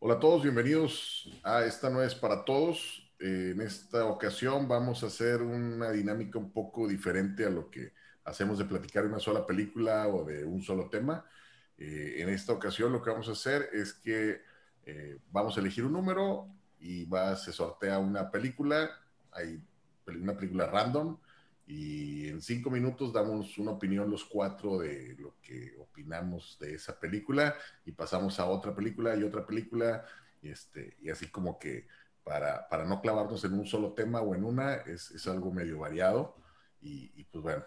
Hola a todos, bienvenidos a Esta no es para todos. Eh, en esta ocasión vamos a hacer una dinámica un poco diferente a lo que hacemos de platicar una sola película o de un solo tema. Eh, en esta ocasión lo que vamos a hacer es que eh, vamos a elegir un número y va, se sortea una película. Hay una película random y en cinco minutos damos una opinión los cuatro de lo que opinamos de esa película y pasamos a otra película y otra película y, este, y así como que para, para no clavarnos en un solo tema o en una es, es algo medio variado y, y pues bueno,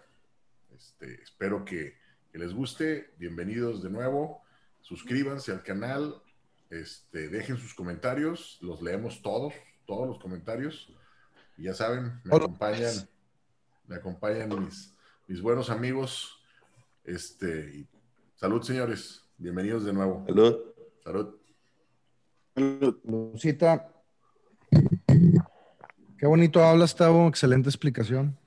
este, espero que, que, les guste, bienvenidos de nuevo, suscríbanse al canal, este, dejen sus comentarios, los leemos todos, todos los comentarios. Y ya saben, me acompañan me acompañan mis, mis buenos amigos. Este, salud, señores. Bienvenidos de nuevo. Salud. Salud. Lucita. Qué bonito hablas, Tavo. Excelente explicación.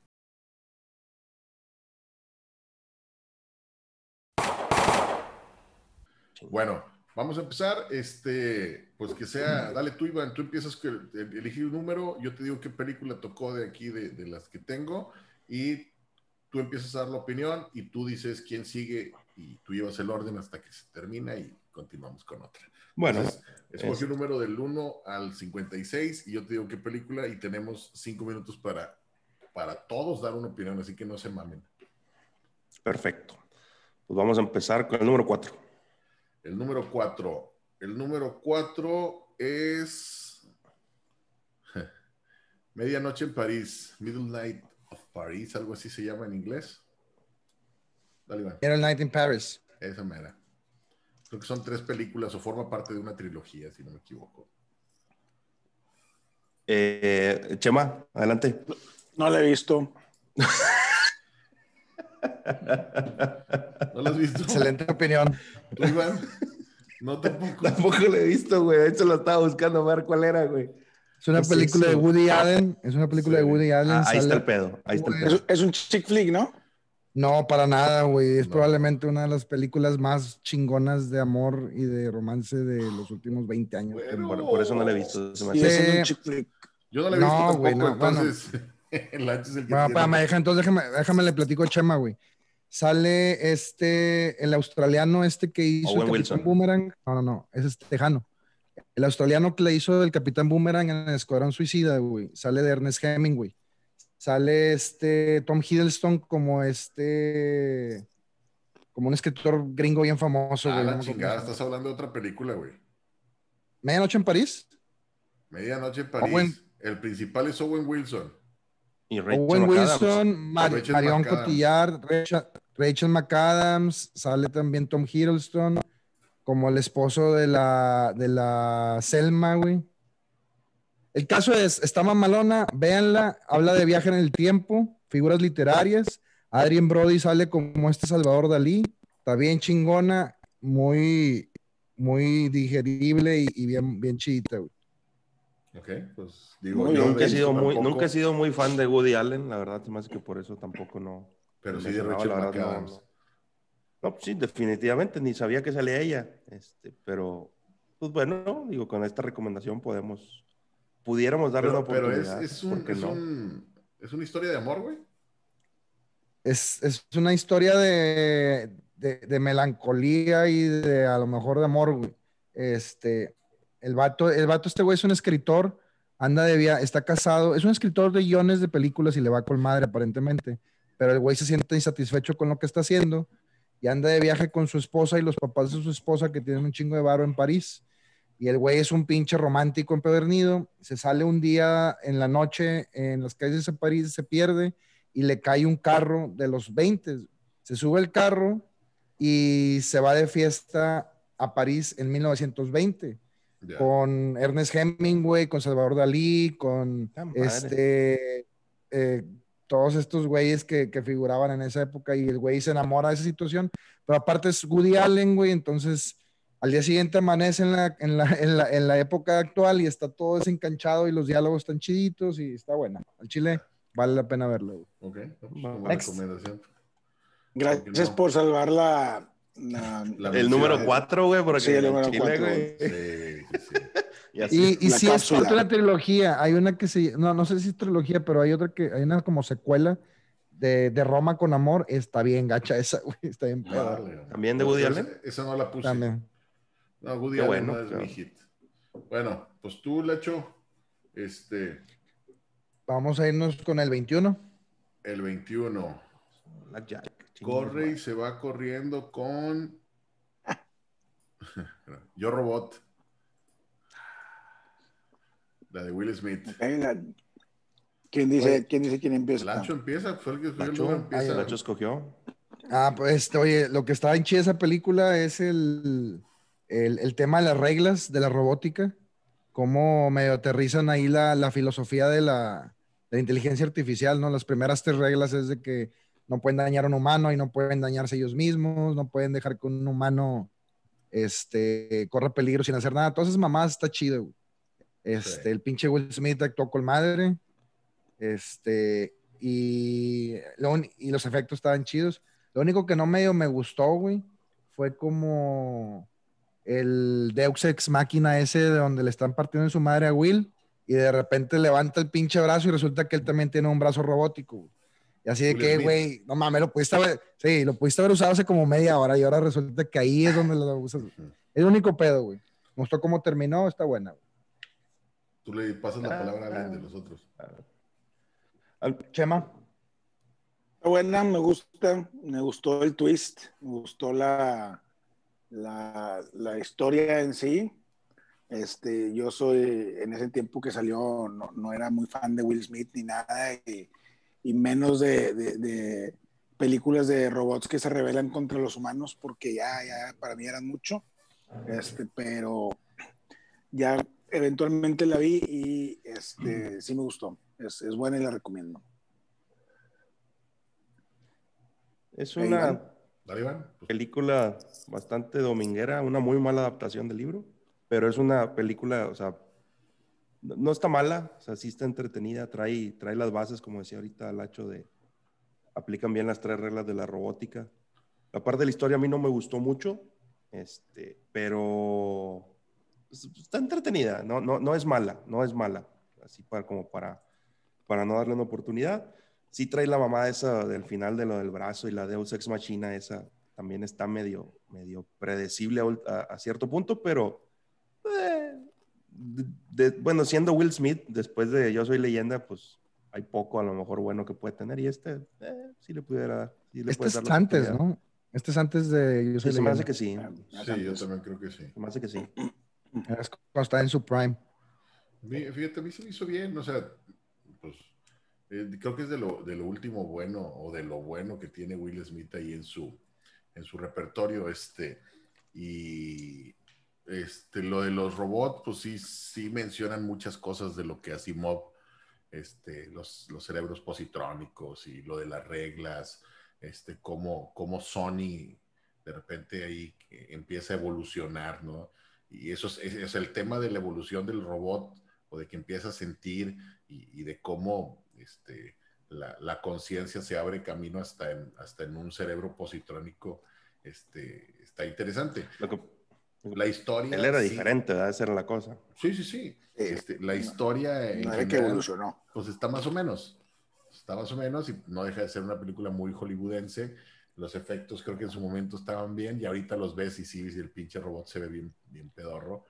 Bueno, vamos a empezar. Este, pues que sea, dale tú, Iván, tú empiezas a elegir un número, yo te digo qué película tocó de aquí, de, de las que tengo, y tú empiezas a dar la opinión y tú dices quién sigue y tú llevas el orden hasta que se termina y continuamos con otra. Bueno, escoge un número del 1 al 56 y yo te digo qué película y tenemos cinco minutos para, para todos dar una opinión, así que no se mamen. Perfecto. Pues vamos a empezar con el número 4. El número 4. El número 4 es Medianoche en París, Middle Night of Paris, algo así se llama en inglés. Dale, Iván. Middle Night in Paris. Esa mera. Creo que son tres películas o forma parte de una trilogía, si no me equivoco. Eh, Chema, adelante. No la he visto. ¿No lo has visto? Excelente opinión. ¿Tú, Iván? No tampoco. Tampoco lo he visto, güey. De hecho, lo estaba buscando a ver cuál era, güey. Es una Es película de. Woody Allen. Es una película Sí. de Woody Allen. Ah, ahí está el pedo. Ahí está el Es, pedo. es un chick flick, ¿no? No, para nada, güey. Es No. probablemente una de las películas más chingonas de amor y de romance de los últimos 20 años. Bueno. Por, por eso no lo he visto. Se me ese es Sí. un chick flick. Yo no la he visto No, tampoco, güey, no, bueno. Entonces el Lancho es el que Bueno, tiene- espérame, deja- entonces déjame, déjame le platico a Chema, güey. Sale este, el australiano este que hizo Owen el Capitán Wilson. Boomerang. No, no, no, ese es tejano. El australiano que le hizo el Capitán Boomerang en el Escuadrón Suicida, güey. Sale de Ernest Hemingway. Sale este Tom Hiddleston como este, como un escritor gringo bien famoso, Ah, güey. la chingada, estás hablando de otra película, güey. Medianoche en París. Medianoche en París. Owen- El principal es Owen Wilson. Y Rachel Owen McAdams. Wilson, Mar- Rachel Marion McAdams. Cotillard, Rachel, Rachel McAdams, sale también Tom Hiddleston, como el esposo de la, de la Selma, güey. El caso es, está mamalona, véanla, habla de viaje en el tiempo, figuras literarias. Adrien Brody sale como este Salvador Dalí, está bien chingona, muy, muy digerible y, y bien, bien chidita, güey. Ok, pues digo, Muy yo bien. Nunca he, sido muy, tampoco, nunca he sido muy fan de Woody Allen, la verdad, más que por eso tampoco no. Pero sí de Rachel verdad, no, McAdams. no. No, pues sí, definitivamente, ni sabía que salía ella. Este, pero, pues bueno, digo, con esta recomendación podemos, pudiéramos darle Pero, una pero es, oportunidad. es, un, ¿por qué es, no? un- es una historia de amor, güey. es, es una historia de, de, de melancolía y de a lo mejor de amor, güey. Este, el vato, el vato, este güey es un escritor, anda de via está casado, es un escritor de guiones de películas y le va con madre aparentemente, pero el güey se siente insatisfecho con lo que está haciendo y anda de viaje con su esposa y los papás de su esposa que tienen un chingo de varo en París. Y el güey es un pinche romántico empedernido, se sale un día en la noche en las calles de París, se pierde y le cae un carro de los 20. Se sube el carro y se va de fiesta a París en 1920 Con Ernest Hemingway, con Salvador Dalí, con Ah, este, eh, todos estos güeyes que, que figuraban en esa época y el güey se enamora de esa situación. Pero aparte es Woody Allen, güey, entonces al día siguiente amanece en la, en la, en la, en la época actual y está todo desencanchado y los diálogos están chiditos y está buena. Al chile vale la pena verlo. güey. Ok, pues, Next. recomendación. Gracias no? por salvar la, La- La El número mención. 4, güey, porque Sí, el número Chile, cuatro. güey. Sí, sí, sí. Y. Y, y La sí es cápsula. otra trilogía. Hay una que se, no, no sé si es trilogía, pero hay otra que, hay una como secuela de, de Roma con amor. Está bien gacha esa, güey. Está bien. Vale, ¿También de Woody Allen? Esa no la puse. También. No, Woody Allen bueno, no es claro. mi hit. Bueno, pues tú, Lacho, este, Vamos a irnos con el 21. el 21. Blackjack. Corre y se va corriendo con Yo Robot. La de Will Smith. ¿Quién dice, Oye. ¿Quién dice quién empieza? Lacho empieza, fue el que escogió, Lacho, empieza. Ay, Lacho escogió. Ah, pues, este, oye, lo que está en chida esa película es el, el, el tema de las reglas de la robótica, cómo medio aterrizan ahí la, la filosofía de la, de la inteligencia artificial, ¿no? Las primeras tres reglas es de que no pueden dañar a un humano y no pueden dañarse ellos mismos, no pueden dejar que un humano este, corra peligro sin hacer nada. Todas esas mamadas está chido, güey. Este, Sí. El pinche Will Smith actuó con madre. Este, y, lo y los efectos estaban chidos. Lo único que no medio me gustó, güey, fue como el Deus Ex Máquina ese de donde le están partiendo en su madre a Will y de repente levanta el pinche brazo y resulta que él también tiene un brazo robótico. güey. Y así de que, güey, no mames, lo pudiste haber, sí, lo pudiste haber usado hace como media hora y ahora resulta que ahí es donde lo usas. Es el único pedo, güey. Me gustó cómo terminó, está buena. güey. Tú le pasas la Ah, palabra a alguien ah. de los otros. Al- Chema. Está buena, me gusta, me gustó el twist, me gustó la, la, la historia en sí. Este, yo soy, en ese tiempo que salió, no, no era muy fan de Will Smith ni nada, y, y menos de, de- de películas de robots que se rebelan contra los humanos, porque ya, ya para mí eran mucho. Este, pero ya eventualmente la vi y este, sí me gustó. Es, es buena y la recomiendo. Es una película bastante dominguera, una muy mala adaptación del libro, pero es una película, o sea, no está mala, o sea, sí está entretenida, trae, trae las bases, como decía ahorita Lacho, de aplican bien las tres reglas de la robótica. La parte de la historia a mí no me gustó mucho, este, pero pues, está entretenida, no, no, no es mala, no es mala, así para, como para, para no darle una oportunidad. Sí trae la mamá esa del final de lo del brazo y la Deus Ex Machina, esa también está medio, medio predecible a, cierto punto, pero de- de- bueno, siendo Will Smith, después de Yo Soy Leyenda, pues hay poco a lo mejor bueno que puede tener y este eh, sí le pudiera dar. sí le Este es dar antes. ¿no? Este es antes de Yo Sí, soy se me leyenda. hace que sí, sí, yo también creo que sí. se me hace que sí. Es cuando está en su prime. Fí- Fíjate, a mí se me hizo bien, o sea, pues eh, creo que es de lo, de lo último bueno o de lo bueno que tiene Will Smith ahí en su, en su repertorio, este, y este, lo de los robots, pues sí, sí mencionan muchas cosas de lo que Asimov, este, los, los cerebros positrónicos y lo de las reglas, este, cómo, cómo Sony de repente ahí empieza a evolucionar, ¿no? Y eso es, el tema de la evolución del robot o de que empieza a sentir y, y de cómo este, la, la conciencia se abre camino hasta en, hasta en un cerebro positrónico. Este, está interesante. Lo que- La historia. él era sí. diferente, ¿verdad? esa era la cosa. Sí, sí, sí. Este, la historia. en No que evolucionó. pues está más o menos. Está más o menos y no deja de ser una película muy hollywoodense. Los efectos creo que en su momento estaban bien y ahorita los ves y sí, el pinche robot se ve bien, bien pedorro.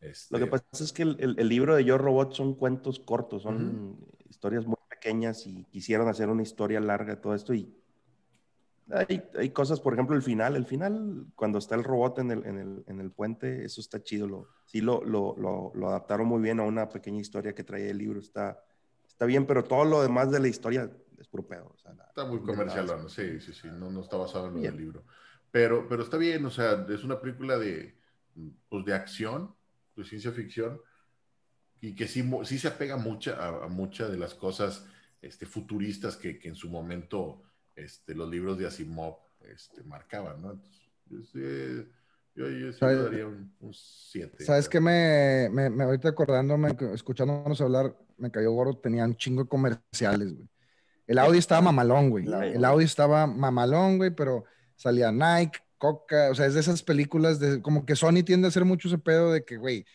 Este, Lo que pasa es que el, el- el libro de Yo Robot son cuentos cortos, son historias muy pequeñas y quisieron hacer una historia larga de todo esto y hay, hay cosas, por ejemplo, el final, el final, cuando está el robot en el, en el, en el puente, eso está chido, lo, sí lo, lo, lo, lo adaptaron muy bien a una pequeña historia que traía el libro, está, está bien, pero todo lo demás de la historia es puro pedo. o sea, la- Está muy comercial, ¿no? sí, sí, sí, no, no está basado en lo Bien. del libro. Pero, pero está bien, o sea, es una película de, pues, de acción, de ciencia ficción, y que sí, sí se apega mucha, a, a muchas de las cosas este, futuristas que, que en su momento este, los libros de Asimov este, marcaban, ¿no? Entonces, yo sí, yo, daría un 7. ¿Sabes qué? Me, me, me ahorita acordándome, escuchándonos hablar, me cayó gordo, tenía un chingo de comerciales, güey. El audio estaba mamalón, güey. Claro. El audio estaba mamalón, güey, pero salía Nike, coca, o sea, es de esas películas de como que Sony tiende a hacer mucho ese pedo de que, güey,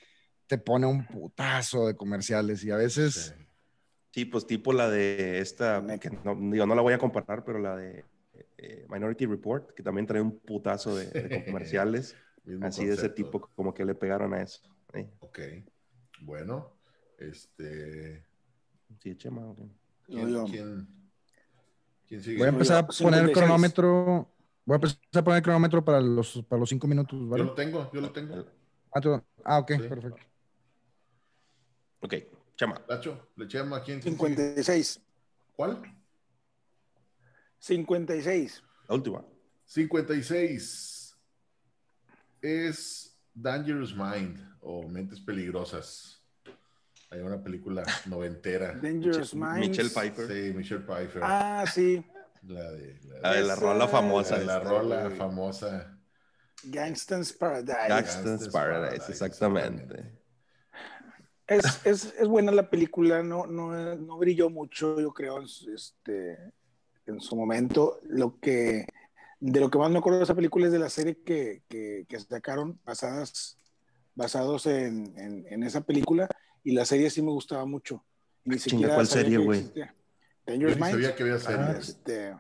te pone un putazo de comerciales y a veces... Sí. Sí, pues tipo la de esta, que no, digo, no la voy a comparar, pero la de eh, Minority Report, que también trae un putazo de, de comerciales, Mismo así de ese tipo, como que le pegaron a eso. ¿eh? Ok. Bueno, este. Sí, Chema. ok. ¿Quién, Yo- quién, quién sigue? Voy a empezar a yo, poner el 56. cronómetro. Voy a empezar a poner el cronómetro para los, para los cinco minutos, Yo lo tengo, yo lo tengo. Ah, tú- ah, ok, Sí. perfecto. Ok, Chema. Lacho, le echamos a quién. quién sigue? 56. ¿Cuál? 56. La última. 56 es Dangerous Mind o Mentes Peligrosas. Hay una película noventera. Dangerous Minds. Michelle Pfeiffer. Sí, Michelle Pfeiffer. Ah, sí. La de la, La de la Esa- rola famosa. la- la esta, rola famosa. Gangsta's Paradise. Gangsta's Gangsta's Paradise, Paradise, exactamente. exactamente. Es, es, es buena la película, no, no, no brilló mucho, yo creo, en su, este, en su momento. Lo que, de lo que más me acuerdo de esa película es de la serie que, que, que sacaron basadas, basados en, en, en esa película, y la serie sí me gustaba mucho. Ni siquiera ¿cuál serie, güey? Dangerous ni sabía Minds. que había serie. Ah, Este,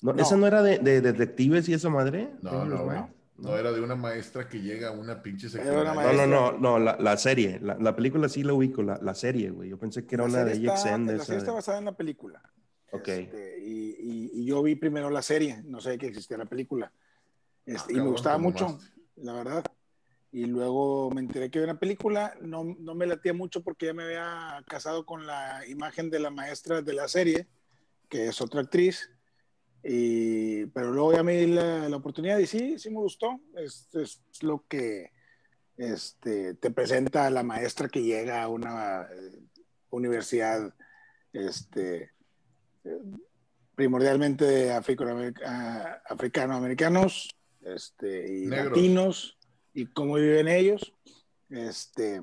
No, No. ¿Esa no era de, de detectives y esa madre? No, no, Minds? No. No, era de una maestra que llega a una pinche una secundaria. No, no, no, no, la, la serie. La, la película sí la ubico, la, la serie, güey. Yo pensé que era la una de de La serie está basada en la película. Ok. Este, y, y- y yo vi primero la serie, no sé que existía la película. Este, Ah, y me gustaba te mucho, la verdad. Y luego me enteré que había una película, no, no me latía mucho porque ya me había casado con la imagen de la maestra de la serie, que es otra actriz. Y, pero luego ya me di la, la oportunidad y sí, sí me gustó. Es, es lo que este, te presenta la maestra que llega a una eh, universidad este, eh, primordialmente de africano- africano-americanos este, y Negros. latinos y cómo viven ellos. Este,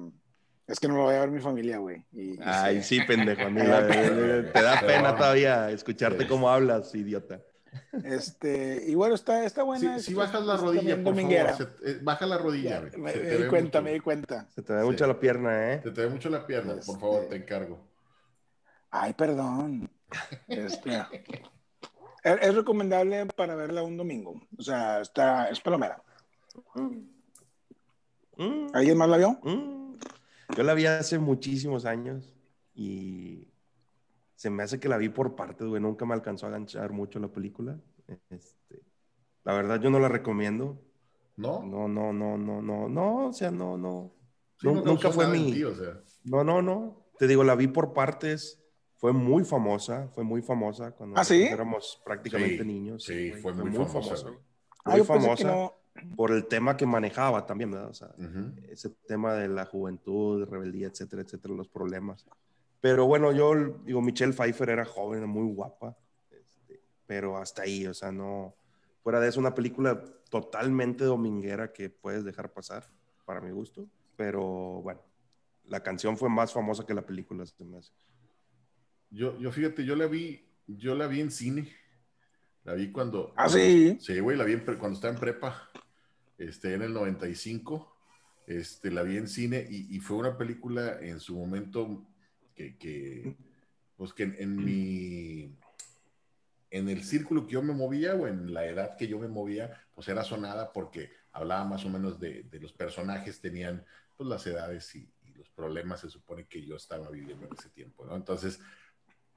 es que no lo voy a ver mi familia, güey. Y- y Ay, sí. sí, pendejo. ni la- Te da pena todavía escucharte cómo hablas, idiota. Este, y bueno, está, está buena. Si, bajas la rodilla, por dominguera. favor. se- eh, baja la rodilla. Ya, me, di cuenta, mucho. me di cuenta. Se te ve Sí. mucho la pierna, ¿eh? Se te ve mucho la pierna, por Este- favor, te encargo. Ay, perdón. Este, es, es recomendable para verla un domingo. O sea, está, es palomera. Mm, ¿Alguien más la vio? mm. Yo la vi hace muchísimos años y se me hace que la vi por partes, güey. Nunca me alcanzó a ganchar mucho la película. Este, la verdad, yo no la recomiendo. ¿No? No, no, no, no, no, no, o sea, no, no. Sí, no nunca fue mi. ti, o sea. No, no, no. Te digo, la vi por partes. Fue muy famosa, fue muy famosa cuando ¿Ah, sí? éramos prácticamente Sí, niños. sí, güey, fue muy famosa, güey. Ah, Muy famosa no. por el tema que manejaba también, ¿verdad? O sea, Ujú. ese tema de la juventud, rebeldía, etcétera, etcétera, los problemas. Pero bueno, yo digo, Michelle Pfeiffer era joven, muy guapa, este, pero hasta ahí, o sea, no. Fuera de eso, una película totalmente dominguera que puedes dejar pasar, para mi gusto. Pero bueno, la canción fue más famosa que la película, se me hace. Yo, yo fíjate, yo la vi, yo la vi en cine. La vi cuando. Ah, sí. Sí, güey, la vi en cuando estaba en prepa. Este, en el 95. Este, la vi en cine y, y fue una película en su momento que, que pues que en, en mi. En el círculo que yo me movía o en la edad que yo me movía, pues era sonada porque hablaba más o menos de, de los personajes, tenían pues las edades y, y los problemas, se supone que yo estaba viviendo en ese tiempo, ¿no? Entonces,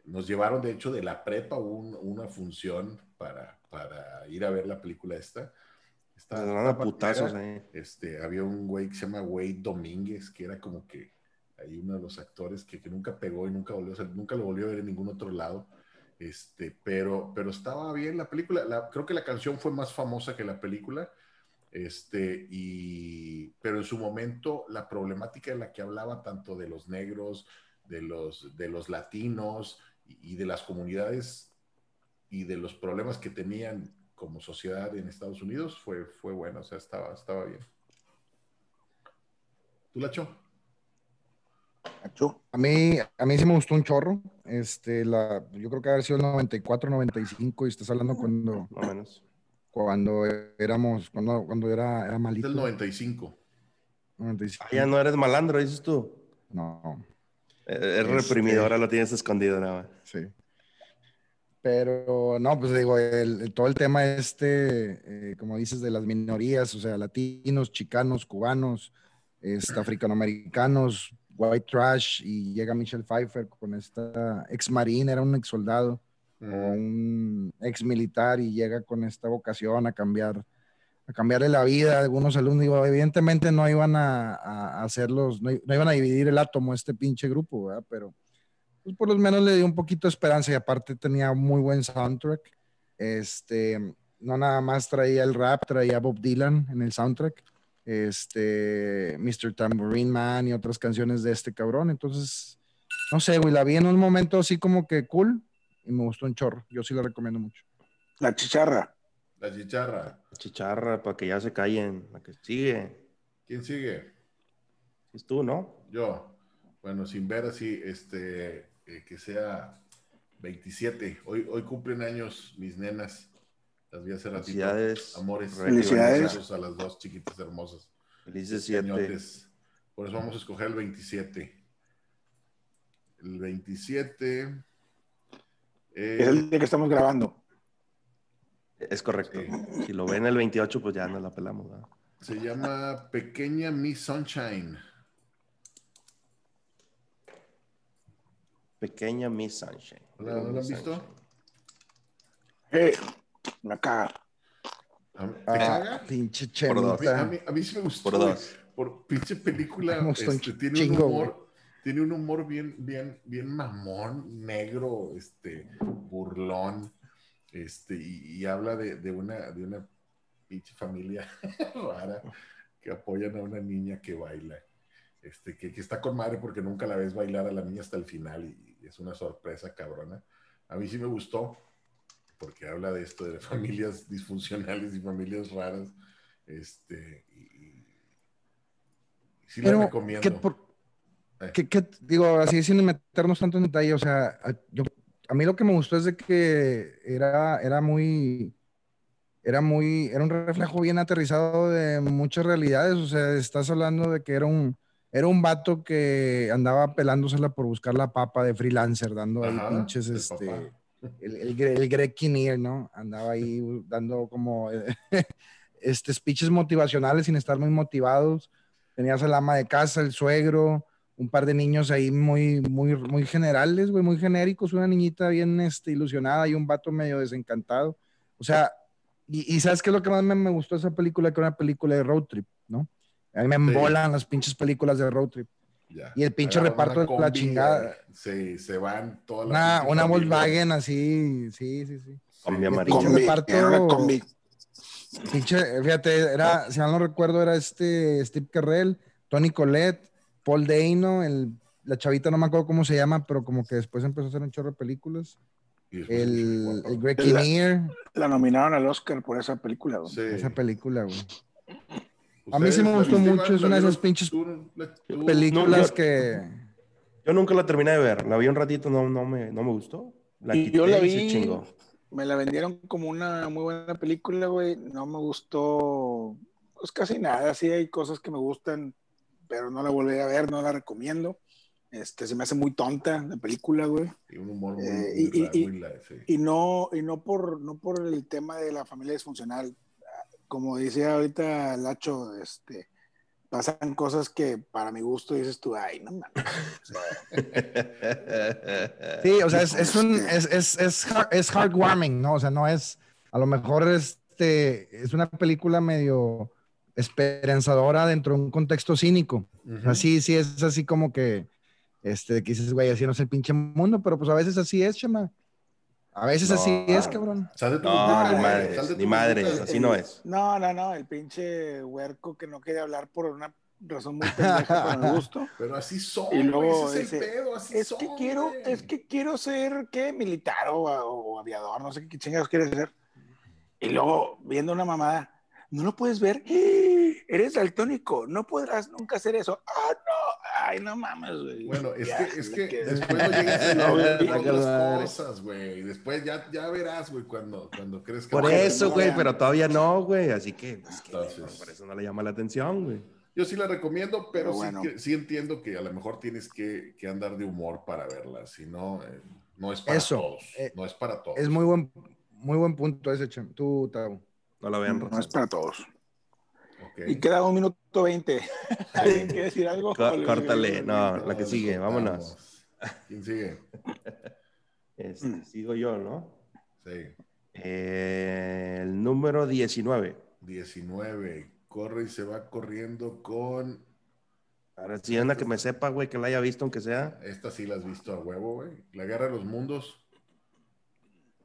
nos llevaron, de hecho, de la prepa un- una función para, para ir a ver la película esta. Está, Se dan a está putazos, palomera. eh. Este, había un güey que se llama Wade Domínguez, que era como que ahí uno de los actores que, que nunca pegó y nunca volvió a ser- nunca lo volvió a ver en ningún otro lado. Este, pero, pero estaba bien la película. La- creo que la canción fue más famosa que la película. Este, y, pero en su momento la problemática de la que hablaba tanto de los negros, de los, de los latinos y, y de las comunidades y de los problemas que tenían como sociedad en Estados Unidos fue, fue buena, o sea, estaba, estaba bien. ¿Tú, Lacho? A mí, a mí sí me gustó un chorro. Este, la, yo creo que haber sido el 94, 95 y estás hablando cuando, menos. cuando éramos, cuando, cuando era, era Es malito. del 95. 95. Ah, ya no eres malandro, dices tú. No, Eh, Es Este- reprimido, ahora lo tienes escondido nada más. sí. Pero no, pues digo, el- el- todo el tema este, eh, como dices, de las minorías, o sea, latinos, chicanos, cubanos, este, africanoamericanos, white trash, y llega Michelle Pfeiffer con esta ex marine, era un ex soldado. o un ex militar y llega con esta vocación a cambiar, a cambiarle la vida a algunos alumnos. Digo, evidentemente no iban a, a- a hacerlos, no, no iban a dividir el átomo este pinche grupo, ¿verdad? Pero pues por lo menos le dio un poquito de esperanza y aparte tenía muy buen soundtrack. Este, no nada más traía el rap, traía Bob Dylan en el soundtrack. Este, Mr. Tambourine Man y otras canciones de este cabrón. Entonces, no sé, güey, la vi en un momento así como que cool y me gustó un chorro. Yo sí la recomiendo mucho. La chicharra. La chicharra. Chicharra, para que ya se callen. La que sigue. ¿Quién sigue? Es tú, ¿no? Yo. Bueno, sin ver así, este, eh, que sea 27. Hoy, hoy cumplen años mis nenas. Las vi hace ratito. Felicidades. Amores. Felicidades. A las dos chiquitas hermosas. Felices siete. Por eso vamos a escoger el 27. El 27. eh, Es el día que estamos grabando. Es correcto. Sí. Si lo ven el 28, pues ya nos la pelamos. se llama Pequeña Miss Sunshine. Pequeña Miss Sunshine. ¿No la- no la han visto? Sunshine. Eh, la caga. ¿A- ¿Te Ah, caga? pinche Por dos. A mí, a chemita. mí- a mí sí me gustó. Por dos. Por pinche película. Me gustó este, tiene chingo, un humor. Tiene un humor bien, bien, bien mamón, negro, este, burlón, este, y, y habla de, de una, de una pinche familia rara que apoyan a una niña que baila. Este, que, que está con madre porque nunca la ves bailar a la niña hasta el final y, y es una sorpresa cabrona. A mí sí me gustó porque habla de esto de familias disfuncionales y familias raras. Este, y, y- sí la Pero, recomiendo. ¿qué por- Eh. qué- qué- digo, así sin meternos tanto en detalle, o sea, yo, a mí lo que me gustó es de que era, era muy, era muy, era un reflejo bien aterrizado de muchas realidades, o sea, estás hablando de que era un, era un vato que andaba pelándosela por buscar la papa de freelancer, dando ahí pinches, este, papá. El, el, el Greg Kinnear, ¿no? Andaba ahí dando como este, speeches motivacionales sin estar muy motivados. Tenías al ama de casa, el suegro, un par de niños ahí muy, muy, muy generales, güey, muy genéricos, una niñita bien este, ilusionada y un vato medio desencantado. O sea, y, y ¿sabes qué es lo que más me, me gustó de esa película? Que era una película de road trip, ¿no? A mí me embolan las pinches películas de road trip. Ya. Y el pinche reparto de la chingada. eh, Se, se van toda la Una, una. Volkswagen así, sí, sí, sí. Combi el amarillo. pinche Combi, reparto- era una combi. Pinche, fíjate, era, si mal no recuerdo, era este Steve Carrell, Tony Collette, Paul Dano, el, la chavita no me acuerdo cómo se llama, pero como que después empezó a hacer un chorro de películas. El, el. Greg La- Kinnear, La nominaron al Oscar por esa película. güey. Sí. esa película, güey. ¿Ustedes a mí sí me gustó mucho, es ¿La una de esas pinches ¿Tú- la- tú- Películas No, yo- que... Yo nunca la terminé de ver. La vi un ratito, no, no, me, no me gustó. La Y quité yo la y se vi. chingó. Me la vendieron como una muy buena película, güey. No me gustó, pues casi nada. Sí hay cosas que me gustan, pero no la volví a ver, no la recomiendo. Este, se me hace muy tonta la película, güey. Y un humor muy, Eh, muy y- raro, y- muy light, sí. Y no, y no por, no por el tema de la familia disfuncional. Como decía ahorita Lacho, este, pasan cosas que para mi gusto dices tú, ay, no mames. O sea, Sí, o sea, es, es un, es, es, es, heart- es heartwarming, ¿no? O sea, no es, a lo mejor este, es una película medio esperanzadora dentro de un contexto cínico. O sea, sí, sí, es así como que, este, que dices, güey, así no es el pinche mundo, pero pues a veces así es, chama. A veces No. así es, cabrón. Sal de tu No, burbuja, ni madres, sal de tu ni madres, burbuja. así no es. No, no, no, el pinche huerco que no quería hablar por una razón muy pendeja mi gusto. Pero así son, Y luego ese es el pedo, así Es son, que quiero, güey. es que quiero ser, ¿qué? Militar o, o aviador, no sé qué chingados quieres ser. Y luego viendo una mamada, no lo puedes ver, eres daltónico, no podrás nunca hacer eso. Ah, no, ay, no mames, güey. Bueno, es Ya, que, es que que- después no llegas a No, ver güey, otras cosas, güey. Después ya, ya verás, güey, cuando, cuando crees que... Por eso, güey, pero todavía no, güey. Así que, es que, Entonces- por eso no le llama la atención, güey. Yo sí la recomiendo, pero, Pero sí bueno. que- sí, entiendo que a lo mejor tienes que, que andar de humor para verla. Si no, eh, no es para Eso, todos. eh, no es para todos. Es muy buen, muy buen punto ese, Chem. Tú, Tavo. No la vean, No es para todos. Y queda un minuto veinte. ¿Alguien quiere decir algo? Có- córtale, no, la que sigue, vámonos. ¿Quién sigue? Este, Mm. Sigo yo, ¿no? Sí. Eh, el número 19. 19. Corre y se va corriendo con. Ahora sí, una que me sepa, güey, que la haya visto, aunque sea. Esta sí la has visto a huevo, güey. La guerra de los mundos.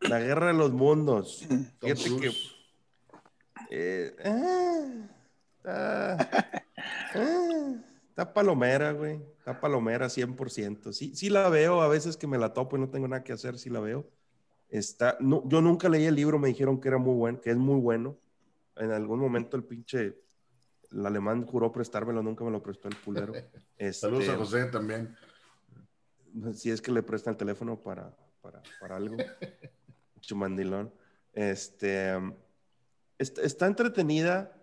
La guerra de los mundos. Tom Fíjate que. Eh, ah, está, ah, está palomera, güey. Está palomera 100%. Sí, sí la veo, a veces que me la topo y no tengo nada que hacer, sí la veo. Está, no, yo nunca leí el libro, me dijeron que era muy bueno, que es muy bueno. En algún momento el pinche, el alemán juró prestármelo, nunca me lo prestó el culero. Este, Saludos a José también. si es que le prestan el teléfono para, para, para algo. Chumandilón. Este, está, está entretenida,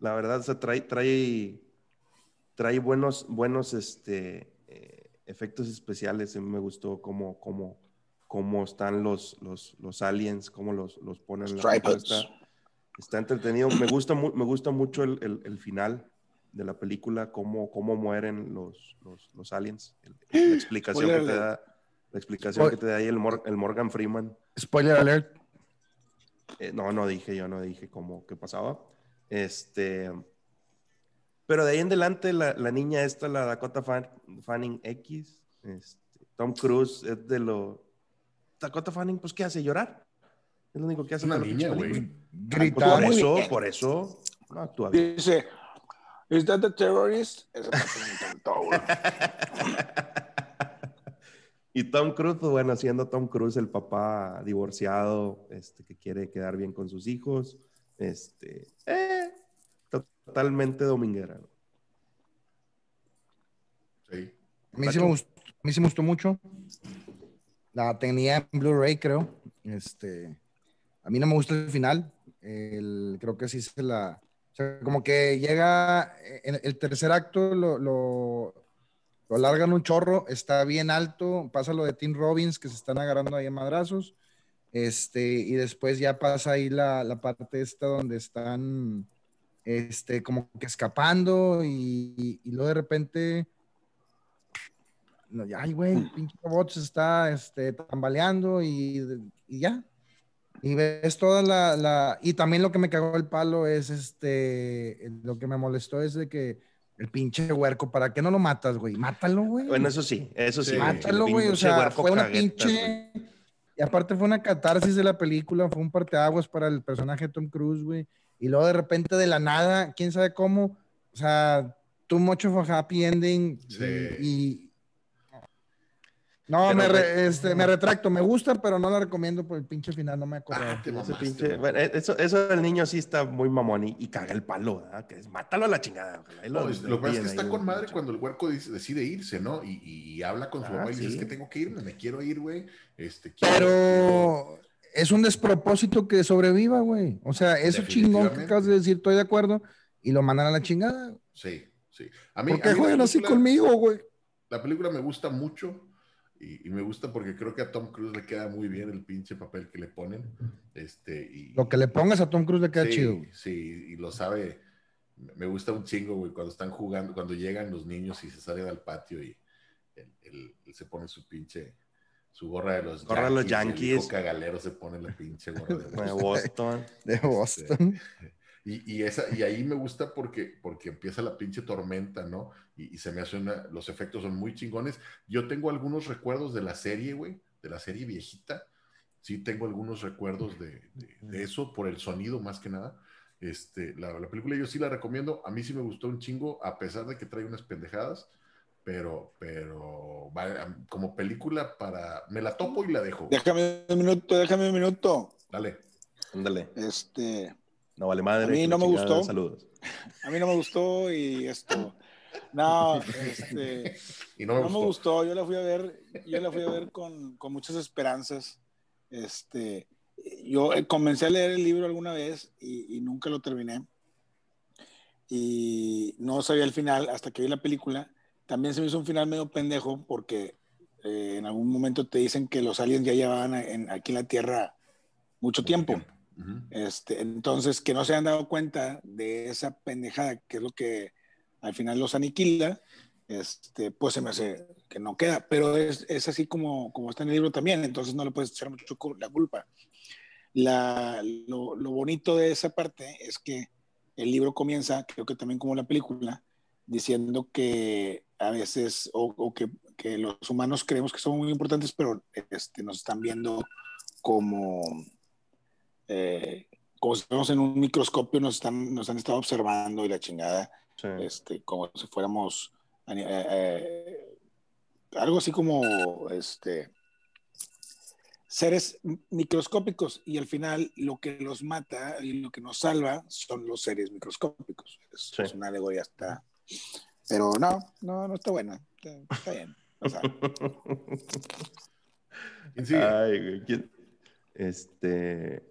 la verdad, o sea, trae, trae, trae buenos, buenos este, eh, efectos especiales. A mí me gustó cómo, cómo, cómo están los, los, los aliens, cómo los, los ponen. en la. Está, está entretenido. Me gusta, mu- me gusta mucho el, el- el final de la película, cómo, cómo mueren los, los, los aliens. El- la explicación que te Spoiler da, la explicación que te da ahí el, Mor- el Morgan Freeman. Spoiler alert. Eh, no, no dije yo, no dije cómo qué pasaba. Este, pero de ahí en adelante la, la niña esta, la Dakota Fan- Fanning X, este, Tom Cruise es de lo... Dakota Fanning, pues, ¿qué hace? ¿Llorar? Es lo único que hace. Una niña, güey. Pues, Gritar. por eso, por eso, no actúa bien. Dice, ¿Is that the terrorist? Parte me encantó, güey. Y Tom Cruise, pues bueno, siendo Tom Cruise el papá divorciado, este, que quiere quedar bien con sus hijos, este, eh, totalmente dominguera. ¿no? Sí. A mí, sí me gustó, a mí sí me gustó mucho. La tenía en Blu-ray, creo. Este, a mí no me gusta el final. El- creo que sí se la. O sea, como que llega. En el tercer acto lo, lo, lo alargan un chorro, está bien alto. Pasa lo de Tim Robbins, que se están agarrando ahí en madrazos. Este, y después ya pasa ahí la, la parte esta donde están. Este, como que escapando y, y luego de repente no, ay, güey, el pinche robot se está este, tambaleando y, y ya. Y ves toda la, la- Y también lo que me cagó el palo es este. Lo que me molestó es de que el pinche huerco, ¿para qué no lo matas, güey? Mátalo, güey. Bueno, eso sí, eso sí. Sí, Mátalo, güey. O sea, fue una güey. pinche. Y aparte fue una catarsis de la película, fue un parteaguas para el personaje de Tom Cruise, güey. Y luego de repente de la nada, quién sabe cómo, o sea, too much of a happy ending. Sí. Y, y- No, Pero, me, re- este, me retracto, me gusta, pero no la recomiendo por el pinche final, no me acuerdo. Ah, Ese mamaste, pinche- bueno, eso, eso del niño sí está muy mamón y, y caga el palo, ¿verdad? Que es mátalo a la chingada. y No, es- lo que pasa es que está con madre pinche. cuando el huerco dice- decide irse, ¿no? Y, y- y habla con su Ah, mamá y dice, sí. es que tengo que irme, me quiero ir, güey. Este, quiero- Pero es un despropósito que sobreviva, güey. O sea, eso chingón que acabas de decir, estoy de acuerdo, y lo mandan a la chingada. Sí, sí. A mí, ¿Por a qué mí juegan así conmigo, güey? La película me gusta mucho y, y me gusta porque creo que a Tom Cruise le queda muy bien el pinche papel que le ponen. Este, y, Lo que le pongas a Tom Cruise le queda sí, chido. Sí, y lo sabe. Me gusta un chingo, güey, cuando están jugando, cuando llegan los niños y se salen al patio y él, él- él se pone su pinche, su gorra de los Gorra de los y el Yankees. cagalero se pone la pinche gorra de De los Boston. De Boston. Y, y esa, y ahí me gusta porque, porque empieza la pinche tormenta, ¿no? Y, y se me hace una, los efectos son muy chingones. Yo tengo algunos recuerdos de la serie, güey, de la serie viejita. Sí tengo algunos recuerdos de, de- de eso, por el sonido más que nada. Este, la, la película yo sí la recomiendo. A mí sí me gustó un chingo, a pesar de que trae unas pendejadas. Pero, pero, como película para... Me la topo y la dejo. Déjame un minuto, déjame un minuto. Dale. Ándale. Este, No vale madre. A mí no me chingada, gustó. Saludos. a mí no me gustó y esto. No, este, Y no me no gustó. me gustó. Yo la fui a ver, yo la fui a ver con, con muchas esperanzas. Este, yo eh, comencé a leer el libro alguna vez y, y nunca lo terminé. Y no sabía el final hasta que vi la película. También se me hizo un final medio pendejo porque eh, en algún momento te dicen que los aliens ya llevaban en- aquí en la Tierra mucho tiempo. Ujú. Este, entonces, que no se han dado cuenta de esa pendejada, que es lo que al final los aniquila, este, pues se me hace que no queda. Pero es, es así como, como está en el libro también, entonces no le puedes echar mucho la culpa. La, lo, lo bonito de esa parte es que el libro comienza, creo que también como la película, diciendo que a veces, o, o que, que los humanos creemos que son muy importantes, pero este, nos están viendo como eh, como si fuéramos en un microscopio, nos, están, nos han estado observando y la chingada, Sí. este, como si fuéramos eh, eh, algo así como este, seres microscópicos y al final lo que los mata y lo que nos salva son los seres microscópicos. Es, Sí. es una alegoría hasta... Pero no, no, no está buena. Está, está bien. O sea, ¿Quién sigue? Ay, güey. ¿quién? Este.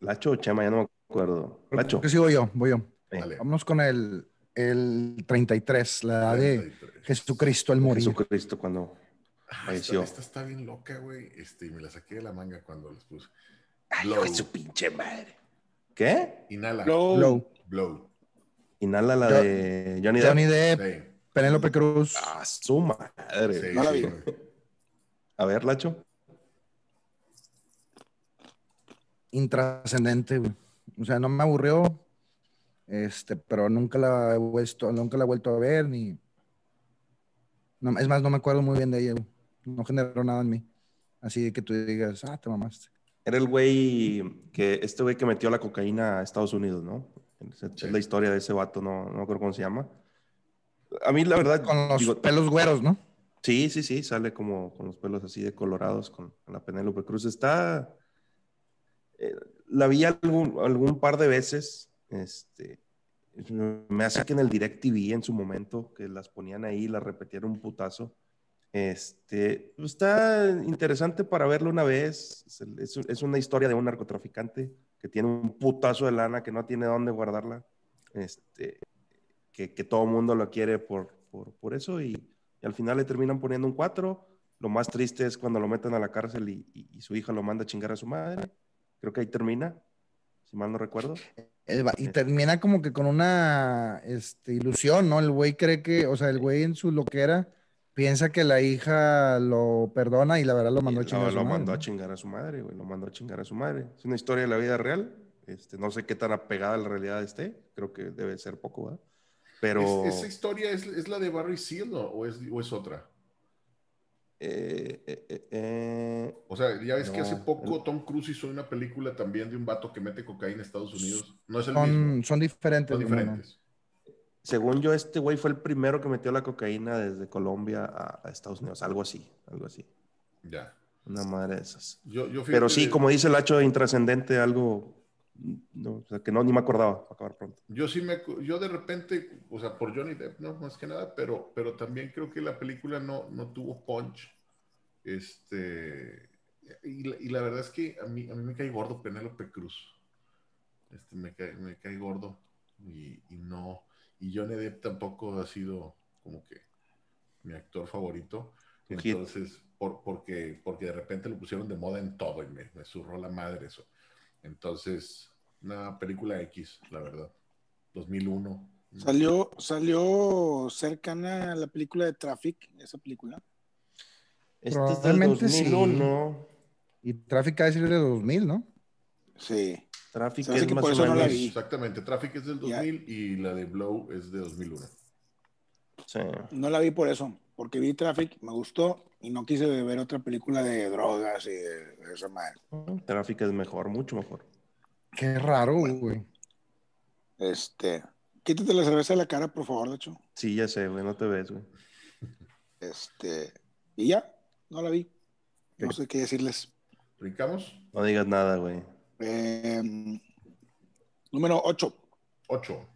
Lacho o Chema, ya no me acuerdo. Lacho. ¿Qué sigo yo? Voy yo. Dale. Vámonos con el, el 33, la edad de 33. Jesucristo el morir. Jesucristo cuando Ah, esta, falleció. esta está bien loca, güey. Este, y me la saqué de la manga cuando les puse. Ay, Blow. hijo de su pinche madre. ¿Qué? Inhala. Blow. Blow. Blow. Inhala la Yo- de Johnny Depp. Johnny Depp, Sí. Penélope Cruz. Ah, su madre. Sí, No la sí, vi. A ver, Lacho. Intrascendente, güey. O sea, no me aburrió, este, pero nunca la he vuelto, nunca la he vuelto a ver, ni... No, es más, no me acuerdo muy bien de ella, güey. No generó nada en mí. Así que tú digas, ah, te mamaste. Era el güey que, este güey que metió la cocaína a Estados Unidos, ¿no? Es, Sí. la historia de ese vato, no, no me acuerdo cómo se llama. A mí, la verdad, Con los digo, pelos güeros, ¿no? Sí, sí, sí, sale como con los pelos así de colorados con, con la Penélope Cruz. Está. Eh, la vi algún, algún par de veces. Este, me hace que en el Direct TV en su momento, que las ponían ahí, las repetían un putazo. Este, pues, está interesante para verlo una vez. Es, es- una historia de un narcotraficante que tiene un putazo de lana que no tiene dónde guardarla. Este, que, que todo el mundo lo quiere por, por, por eso y, al final le terminan poniendo un 4. Lo más triste es cuando lo meten a la cárcel y- y su hija lo manda a chingar a su madre. Creo que ahí termina, si mal no recuerdo. El va- y termina como que con una este, ilusión, ¿no? El güey cree que, o sea, el güey en su loquera piensa que la hija lo perdona y la verdad lo mandó a chingar a su lo madre, mandó a ¿no? chingar a su madre, güey. Lo mandó a chingar a su madre. Es una historia de la vida real. Este, no sé qué tan apegada a la realidad esté. Creo que debe ser poco, ¿verdad? Pero. ¿Es- ¿Esa historia es, es la de Barry Seal ¿no? o, es, o es otra? Eh, eh, eh, O sea, ya ves que hace poco Tom Cruise hizo una película también de un vato que mete cocaína a Estados Unidos. No es el Son, mismo, son diferentes. son no, no, no. diferentes. según yo, este güey fue el primero que metió la cocaína desde Colombia a, a Estados Unidos. Algo así, algo así. Ya. Una madre de esas. Yo, yo Pero sí, como dice el hacho intrascendente, algo no, o sea, que no ni me acordaba, para acabar pronto. Yo sí me, yo de repente, o sea, por Johnny Depp, no, más que nada, pero, pero también creo que la película no, no tuvo punch. Este, y la, y la verdad es que a mí, a mí me cae gordo Penélope Cruz. Este, me cae, me cae gordo y, y no, y Johnny Depp tampoco ha sido como que mi actor favorito. Entonces, por, porque, porque de repente lo pusieron de moda en todo y me, me zurró la madre eso. Entonces, una película X, la verdad. 2001. Salió, salió cercana a la película de Traffic, esa película. Es del Probablemente sí. 2001. Y Tráfico es de 2000, ¿no? Sí. Hace es que más por o eso no la vi. Exactamente. Traffic es del Ya. 2000 y la de Blow es de 2001. Sí. No la vi por eso, porque vi Traffic, me gustó y no quise ver otra película de drogas y de, de esa madre. Tráfico es mejor, mucho mejor. Qué raro, güey. Este, quítate la cerveza de la cara, por favor, de hecho. Sí, ya sé, güey, no te ves, güey. Este, y ya, no la vi. No sé qué decirles. ¿Brincamos? No digas nada, güey. Eh, número 8. 8.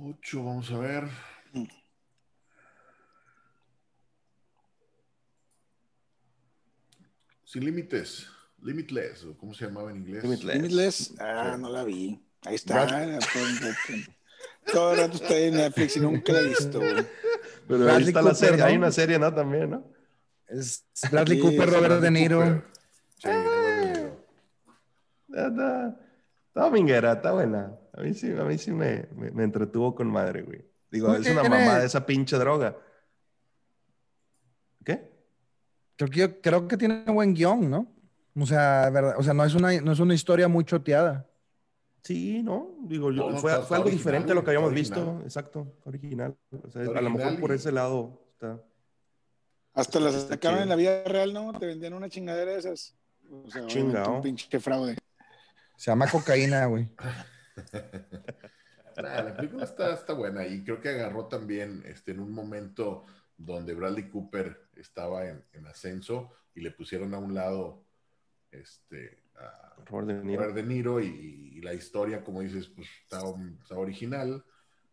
8, vamos a ver. Sin límites. Limitless, o ¿cómo se llamaba en inglés? Limitless. Limitless. Ah, no la vi. Ahí está. Todo el rato está en Netflix y nunca la he visto, güey. Pero ahí está la Cooper, serie. ¿no? Hay una serie, ¿no? También, ¿no? Es Bradley Sí, Cooper, Robert De Bradley Niro. Cooper. Sí, De Niro. Está, está dominguera, está buena. A mí sí, a mí sí me, me, me entretuvo con madre, güey. Digo, es una mamada esa pinche droga. ¿Qué? Creo que, yo- creo que tiene buen guion, ¿no? O sea, verdad, o sea, no es una, no es una historia muy choteada. Sí, ¿no? Digo, yo- No, no, fue, está- fue está algo original, diferente a lo que habíamos visto. Exacto, original. O sea, a lo mejor por ese lado está. Hasta las Está sacaron en la vida real, ¿no? Te vendían una chingadera de esas. O sea, Chingao. un pinche fraude. Se llama cocaína, güey. Nah, la película está, está buena y creo que agarró también este, en un momento donde Bradley Cooper estaba en, en ascenso y le pusieron a un lado este, a Robert De Niro. Robert De Niro y, y la historia, como dices, pues está, está original.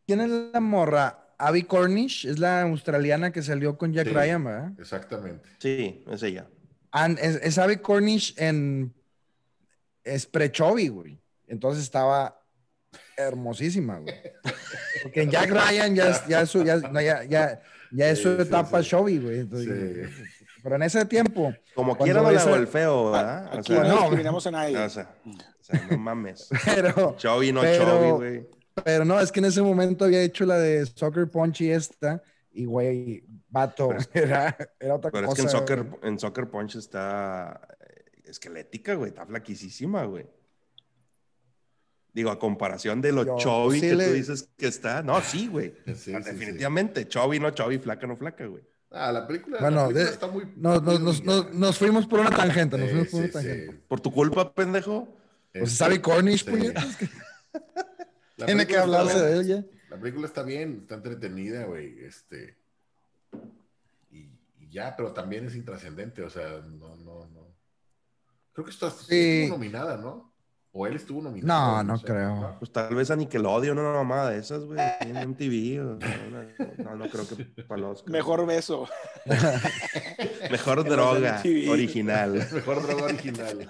¿Quién es la morra? Abby Cornish, es la australiana que salió con Jack Sí. Ryan, ¿verdad? Exactamente. Sí, es ella. And- es, es Abby Cornish en. Es güey. Entonces estaba hermosísima, güey. Porque en Jack Ryan ya es, ya es su, ya, no, ya, ya, ya es Sí, etapa sí. Chovy, güey. Entonces, Sí. Pero en ese tiempo, Como quiera no a- golpeo, ¿verdad? O Aquí sea, no no, discriminamos a nadie. o sea, o sea, no mames. pero, Chovy, no Pero- Chovy, güey. pero no, es que en ese momento había hecho la de Soccer Punch y esta, y güey, vato, era, era otra Pero es cosa. que en Soccer, en Soccer Punch está eh, esquelética, güey. Está flaquísima, güey. Digo, a comparación de lo Yo Chovy sí que le- tú dices que está. No, sí, güey. Sí, sí, Definitivamente. Chovy, no Chovy, flaca, no flaca, güey. Ah, la película, Bueno, la película de- está muy. Nos, muy nos, nos, nos, fuimos por una tangente, nos Sí, fuimos por una tangente. sí. Por tu culpa, pendejo. Pues Este, sabe Cornish, sí. puñetas, tiene que hablarse de ella. La película está bien, está entretenida, güey. Este. Y, y ya, pero también es intrascendente, o sea, no, no, no. Creo que esto sí estuvo nominada, ¿no? O él estuvo nominado. No, no sé. creo. Pues tal vez a Nickelodeon, una mamada de esas, güey. En MTV. o no, no creo que para. Mejor beso. Mejor droga original. Mejor droga original.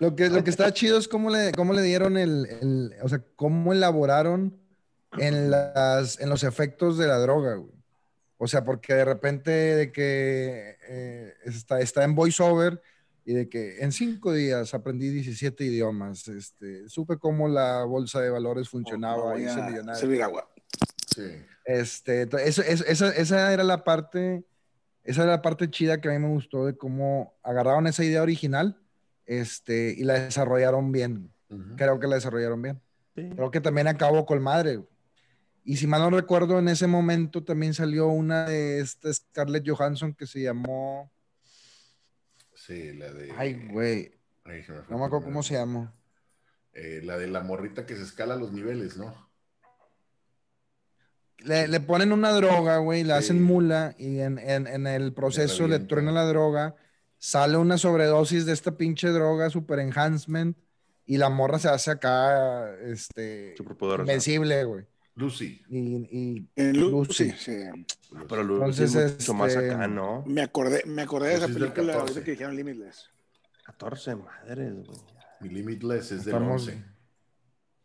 Lo que, lo que está chido es cómo le, cómo le dieron el, el- o sea, cómo elaboraron en, las, en los efectos de la droga, güey. O sea, porque de repente de que eh, está, está en voiceover y de que en cinco días aprendí 17 idiomas, este, supe cómo la bolsa de valores funcionaba, Voy hice millonario. Sí. Este, eso- eso- esa, esa era la parte, esa era la parte chida que a mí me gustó de cómo agarraron esa idea original, este, y la desarrollaron bien. Ujú. Creo que la desarrollaron bien. Sí. Creo que también acabó con madre. Y si mal no recuerdo, en ese momento también salió una de esta Scarlett Johansson que se llamó, Sí, la de. ay, güey, Ay, se me fue no me acuerdo cómo se llamó. Eh, la de la morrita que se escala los niveles, ¿no? Le, le ponen una droga, güey, la Sí. hacen mula y en, en- en el proceso le truena la droga, sale una sobredosis de esta pinche droga, super enhancement, y la morra se hace acá, este, invencible, güey. Lucy. Y, y En Lucy. Lucy, sí. Pero Lucy Entonces, es mucho más este, acá, ¿no? Me acordé, me acordé de esa del película 14. ahorita que dijeron Limitless. 14 madres, güey. Mi Limitless es del Estamos- 11.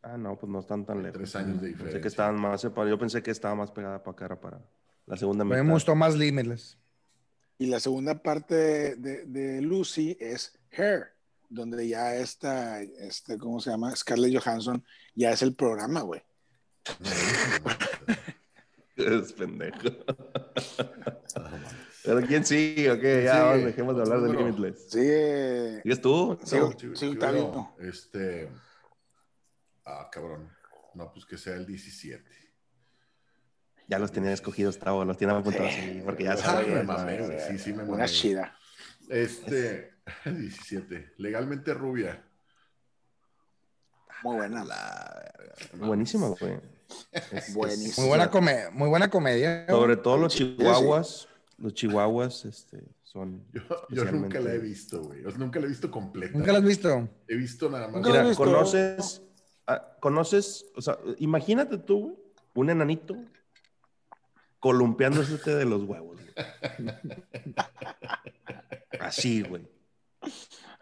Ah, no, pues no están tan lejos. tres años de Pensé diferencia. que estaban más separados. Yo pensé que estaba más pegada para cara para la segunda mitad. me gustó más Limitless. Y la segunda parte de, de- de Lucy es Hair, donde ya está, este, ¿cómo se llama? Scarlett Johansson, ya es el programa, güey. No, no, Es pendejo. Pero ¿quién sigue? Ok, ya, Sí, vamos, dejemos de hablar de. Limitless. Sí, ¿Sigues tú? Sí, No, sí, sí, sí, sí, no, Este. Ah, cabrón. No, pues que sea el 17. Ya los tenía escogidos, Tavo, los tiene apuntados Sí. así, porque ya sabes. me mamé. Sí, sí, me mamé. una chida. Este. 17. Legalmente rubia. Muy buena. Buenísima, güey. Es- Muy buena, come- muy buena comedia. Sobre todo los Sí, sí. chihuahuas. Los chihuahuas este, son. Yo, yo Especialmente- nunca la he visto, güey. Nunca la he visto completa. ¿Nunca la has visto? He visto nada más. Mira, visto. ¿conoces, Ah, ¿Conoces? O sea, imagínate tú, güey, un enanito columpiándose de los huevos. güey. Así, güey.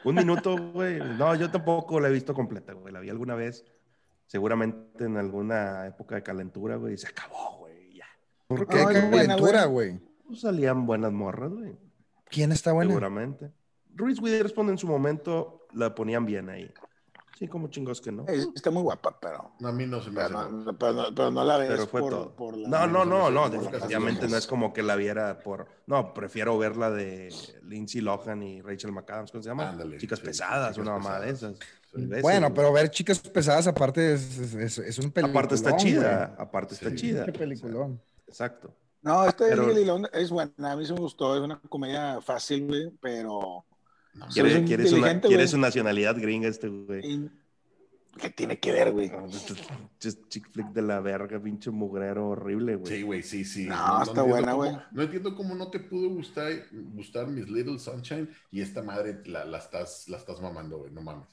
Un minuto, güey. No, yo tampoco la he visto completa, güey. La vi alguna vez, seguramente en alguna época de calentura, güey. Y se acabó, güey. Ya. ¿Por qué? Ay, ¿Qué buena, calentura, güey? Pues salían buenas morras, güey. ¿Quién está buena? Seguramente. Ruiz Witherspoon en su momento la ponían bien ahí. Sí, como chingos que no. Está muy guapa, pero, No, a mí no se me hace. pero, no, pero, no, pero no la ves Pero fue por, todo. por la... No, no, no, no, definitivamente no es como que la viera por... No, prefiero verla de Lindsay Lohan y Rachel McAdams, ¿cómo se llama? Ándale, Chicas sí, pesadas, Chicas una mamá de esas. Bueno, pero ver chicas pesadas aparte es, es, es- es un peliculón. Aparte está chida, güey. aparte está Sí. chida. Qué peliculón. Exacto. No, esta de Pero- Lily Long es buena, a mí se me gustó, es una comedia fácil, güey, pero... No, Quiere, es quiere su, quiere nacionalidad gringa este güey. y- ¿Qué tiene que ver, güey? Just chick flick de la verga, pinche mugrero horrible, güey. Sí, güey, sí, sí. No, está buena, güey. No entiendo cómo no te pudo gustar, gustar Miss Little Sunshine y esta madre la, la estás, la estás mamando, güey, no mames.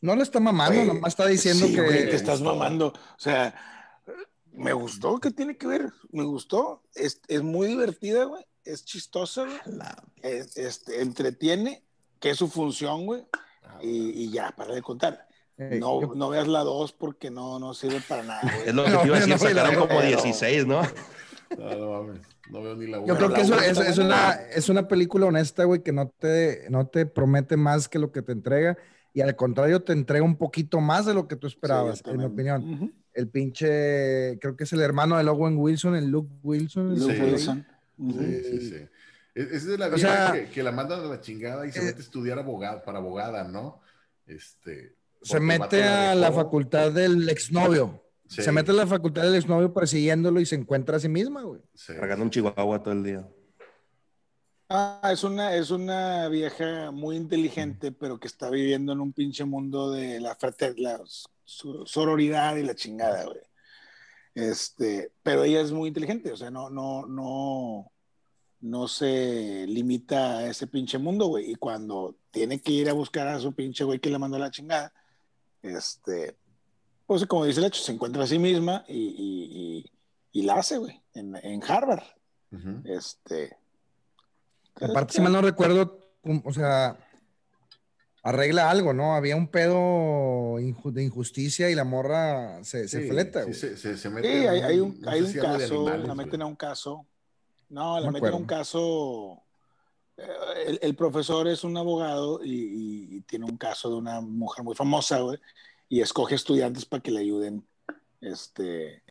No lo está mamando, Güey, nomás está diciendo sí, que. güey, te estás mamando. O sea, me gustó, ¿qué tiene que ver? Me gustó, es, es muy divertida, güey, es chistosa, güey, es- este, entretiene, que es su función, güey, y, y ya, para de contar. No, yo- no veas la 2 porque no, no sirve para nada, güey. Es lo que No, te iba a yo decir, no la sacaron como verga, pero- 16, ¿no? No, no mames, no veo ni la Yo una. creo que eso es, es buena, una, es una película honesta, güey, que no te, no te promete más que lo que te entrega y al contrario te entrega un poquito más de lo que tú esperabas, Sí, en mi opinión. El pinche, creo que es el hermano de Owen Wilson, el Luke Wilson. Luke Sí. Wilson. Ujú. Sí, sí, sí. Es, es de la O vieja sea, que, que la mandan a la chingada y se eh, mete a estudiar abogado, para abogada, ¿no? Este. Se mete a la facultad del exnovio. Sí, Se mete a la facultad del exnovio persiguiéndolo y se encuentra a sí misma, güey. sí. Cargando un chihuahua todo el día. Ah, es una, es una vieja muy inteligente, pero que está viviendo en un pinche mundo de la, la so- sororidad y la chingada, güey. Este, pero ella es muy inteligente, o sea, no, no, no, no se limita a ese pinche mundo, güey. Y cuando tiene que ir a buscar a su pinche güey que le mandó la chingada, este, pues como dice el hecho, se encuentra a sí misma y, y- y- y la hace, güey, en, en Harvard. Este. Aparte, si mal no recuerdo, o sea, arregla algo, ¿no? Había un pedo de injusticia y la morra se, se Sí, fleta, sí, güey. se, se, se Sí, mete en hay, hay un, no hay un caso, animales, la meten a un caso. No, la No meten a un caso. eh, El, el profesor es un abogado y tiene un caso de una mujer muy famosa, güey, y escoge estudiantes para que le ayuden este,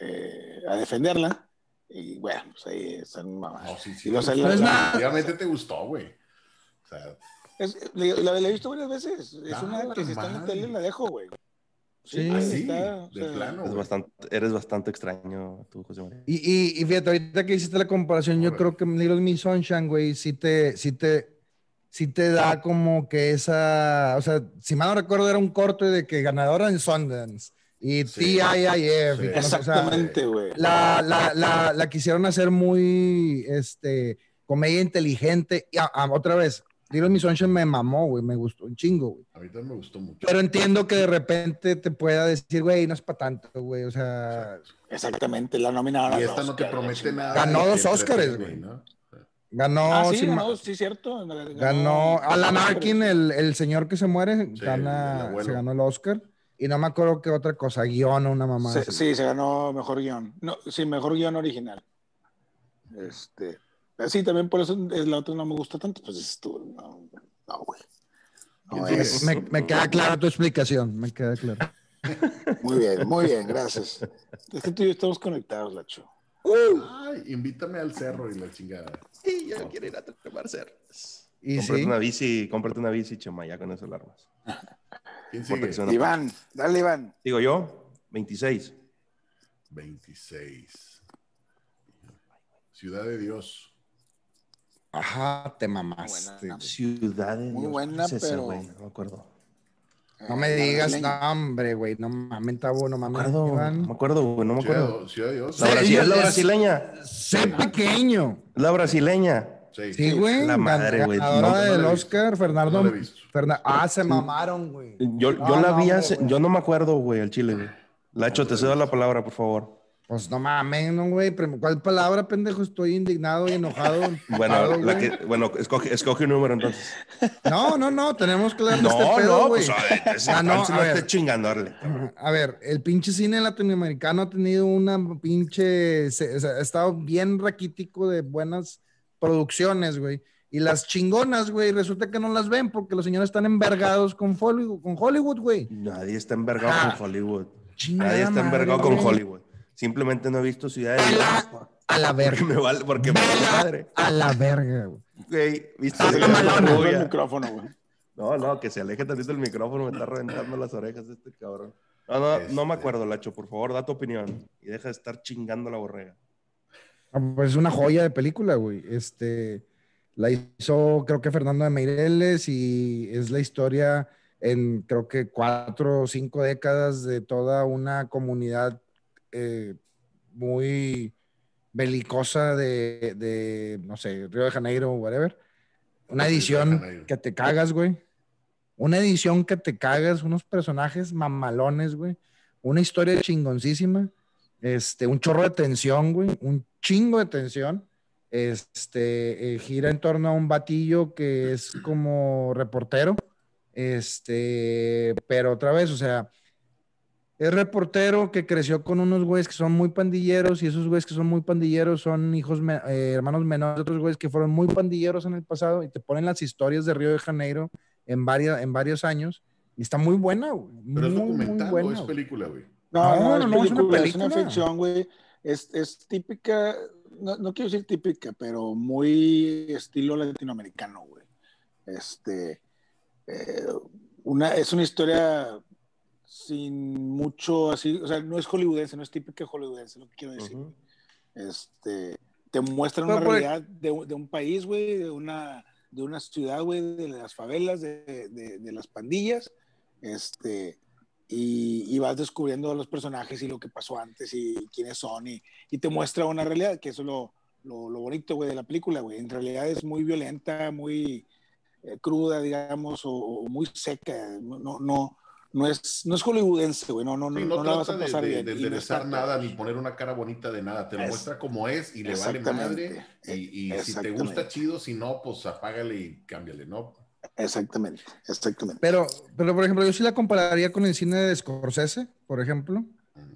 eh, a defenderla. Y bueno, pues ahí están mamadas. No, sí, sí. No es nada. Definitivamente te gustó, güey. O sea, Es- le- la, la he visto varias veces. Es Ah, una que si está en la tele la dejo, güey. Sí. ah, sí, está, o de plano. Es güey. bastante, eres bastante extraño tú, José María. Y, y, y fíjate, ahorita que hiciste la comparación, yo creo que Little Miss Sunshine, güey, sí te, sí te, sí te da como que esa, o sea, si mal no recuerdo, era un corto de que ganadora en Sundance y Sí. TIIF. y Sí. o sea, Exactamente, güey. la, la, la, la quisieron hacer muy, este, comedia inteligente. Y a- a- otra vez, Little Miss Sunshine me mamó, güey, me gustó un chingo, güey. A mí también me gustó mucho. Pero entiendo que de repente te pueda decir, güey, no es para tanto, güey, o sea, Exactamente, la nominaron. y esta no te promete nada. Ganó dos Óscares, güey. ¿no? ganó, Ah, sí, ganó, sí, cierto. Ganó Alan Arkin, el, el señor que se muere, Sí, gana, se ganó el Oscar. Y no me acuerdo qué otra cosa, guion o una mamá. Sí, se ganó mejor guion. No, sí, mejor guion original. Este. Sí, también por eso es la otra no me gusta tanto. Pues dices tú, no, no, güey. No ¿Quién es. Me, me queda clara tu explicación, me queda claro. Muy bien, muy bien, gracias. Es que tú y yo estamos conectados, Lacho. Ay, invítame al cerro y la chingada. Sí, yo quiero ir a trepar cerros. Y Cómprate sí, una bici, cómprate una bici, Chema, ya con eso la armas. ¿Quién sigue? Iván, dale, Iván. Digo yo, 26. 26. Ciudad de Dios. ajá, te mamaste. Buena. Ciudad de Muy Dios. buena, ¿Cuál es esa, pero- güey? No me acuerdo. No me Eh, digas, no, hombre, güey, no mames, tabo, no No me mames. no me acuerdo, güey, no me Ciudad, acuerdo. de- Ciudad de Dios. La, brasileña. Sé pequeño. La brasileña. Sí. Sí, güey. La madre, güey. Ganadora No, la del. Oscar, Fernando. No la ah, se mamaron, güey. Yo, yo la no, vi hombre, hace, güey. yo no me acuerdo, güey, al chile, güey. Lacho, te cedo la palabra, por favor. Pues no mames, no, güey. ¿Cuál palabra, pendejo? Estoy indignado y enojado. Bueno, la que, bueno, escoge, escoge un número entonces. No, no, no. Tenemos que darle No, este pedo, no, güey. pues a ver, Ah, no, a no ver. esté chingando, órale. A ver, el pinche cine latinoamericano ha tenido una pinche, se- ha estado bien raquítico de buenas producciones, güey. Y las chingonas, güey, resulta que no las ven porque los señores están envergados con Hollywood, con Hollywood, güey. Nadie está envergado Ah, con Hollywood. chingada Nadie está madre, envergado con güey. Hollywood. Simplemente no he visto Ciudad de A la, a la Porque verga. me vale, porque me vale madre. A la verga, güey. Güey, ¿viste? La el micrófono, güey. No, no, que se aleje tantito el micrófono, me está reventando las orejas este cabrón. No, no, no me Este. acuerdo, Lacho, por favor, da tu opinión y deja de estar chingando la borrega. Ah, Pues es una joya de película, güey. Este, la hizo, creo que Fernando de Meireles y es la historia en, creo que cuatro o cinco décadas de toda una comunidad eh, muy belicosa de, de, no sé, Río de Janeiro, whatever. Una edición que te cagas, güey. Una edición que te cagas, unos personajes mamalones, güey. Una historia chingoncísima. Este, un chorro de tensión, güey. Un chingo de tensión. Este, eh, gira en torno a un batillo que es como reportero. Este, pero otra vez, o sea, es reportero que creció con unos güeyes que son muy pandilleros y esos güeyes que son muy pandilleros son hijos, me- eh, hermanos menores de otros güeyes que fueron muy pandilleros en el pasado y te ponen las historias de Río de Janeiro en, varias, en varios años y está muy buena, güey. Pero es Muy, muy documental buena, o es güey. película, güey. No, No, no, no, es, no, es una película, es una película. ficción, güey. Es, es típica, no, no quiero decir típica, pero muy estilo latinoamericano, güey. Este, eh, una, es una historia sin mucho así, o sea, no es hollywoodense, no es típica hollywoodense, lo que quiero decir. Este, te muestran una realidad de, un- de un país, güey, de una, de una ciudad, güey, de las favelas, de, de- de las pandillas, este, y, y vas descubriendo los personajes y lo que pasó antes y quiénes son, y, y te muestra una realidad, que eso es lo, lo, lo bonito, güey, de la película, güey. En realidad es muy violenta, muy eh, cruda, digamos, o, o muy seca, no, no, no, no es, no es hollywoodense, güey, no, no, Sí, no, no, la vas a trata de, pasar de, bien. de no enderezar está- nada ni poner una cara bonita de nada. Te lo Es- muestra como es y le vale madre. Y, y si te gusta, chido. Si no, pues apágale y cámbiale, ¿no? Exactamente, exactamente. Pero, pero, por ejemplo, yo sí la compararía con el cine de Scorsese, por ejemplo,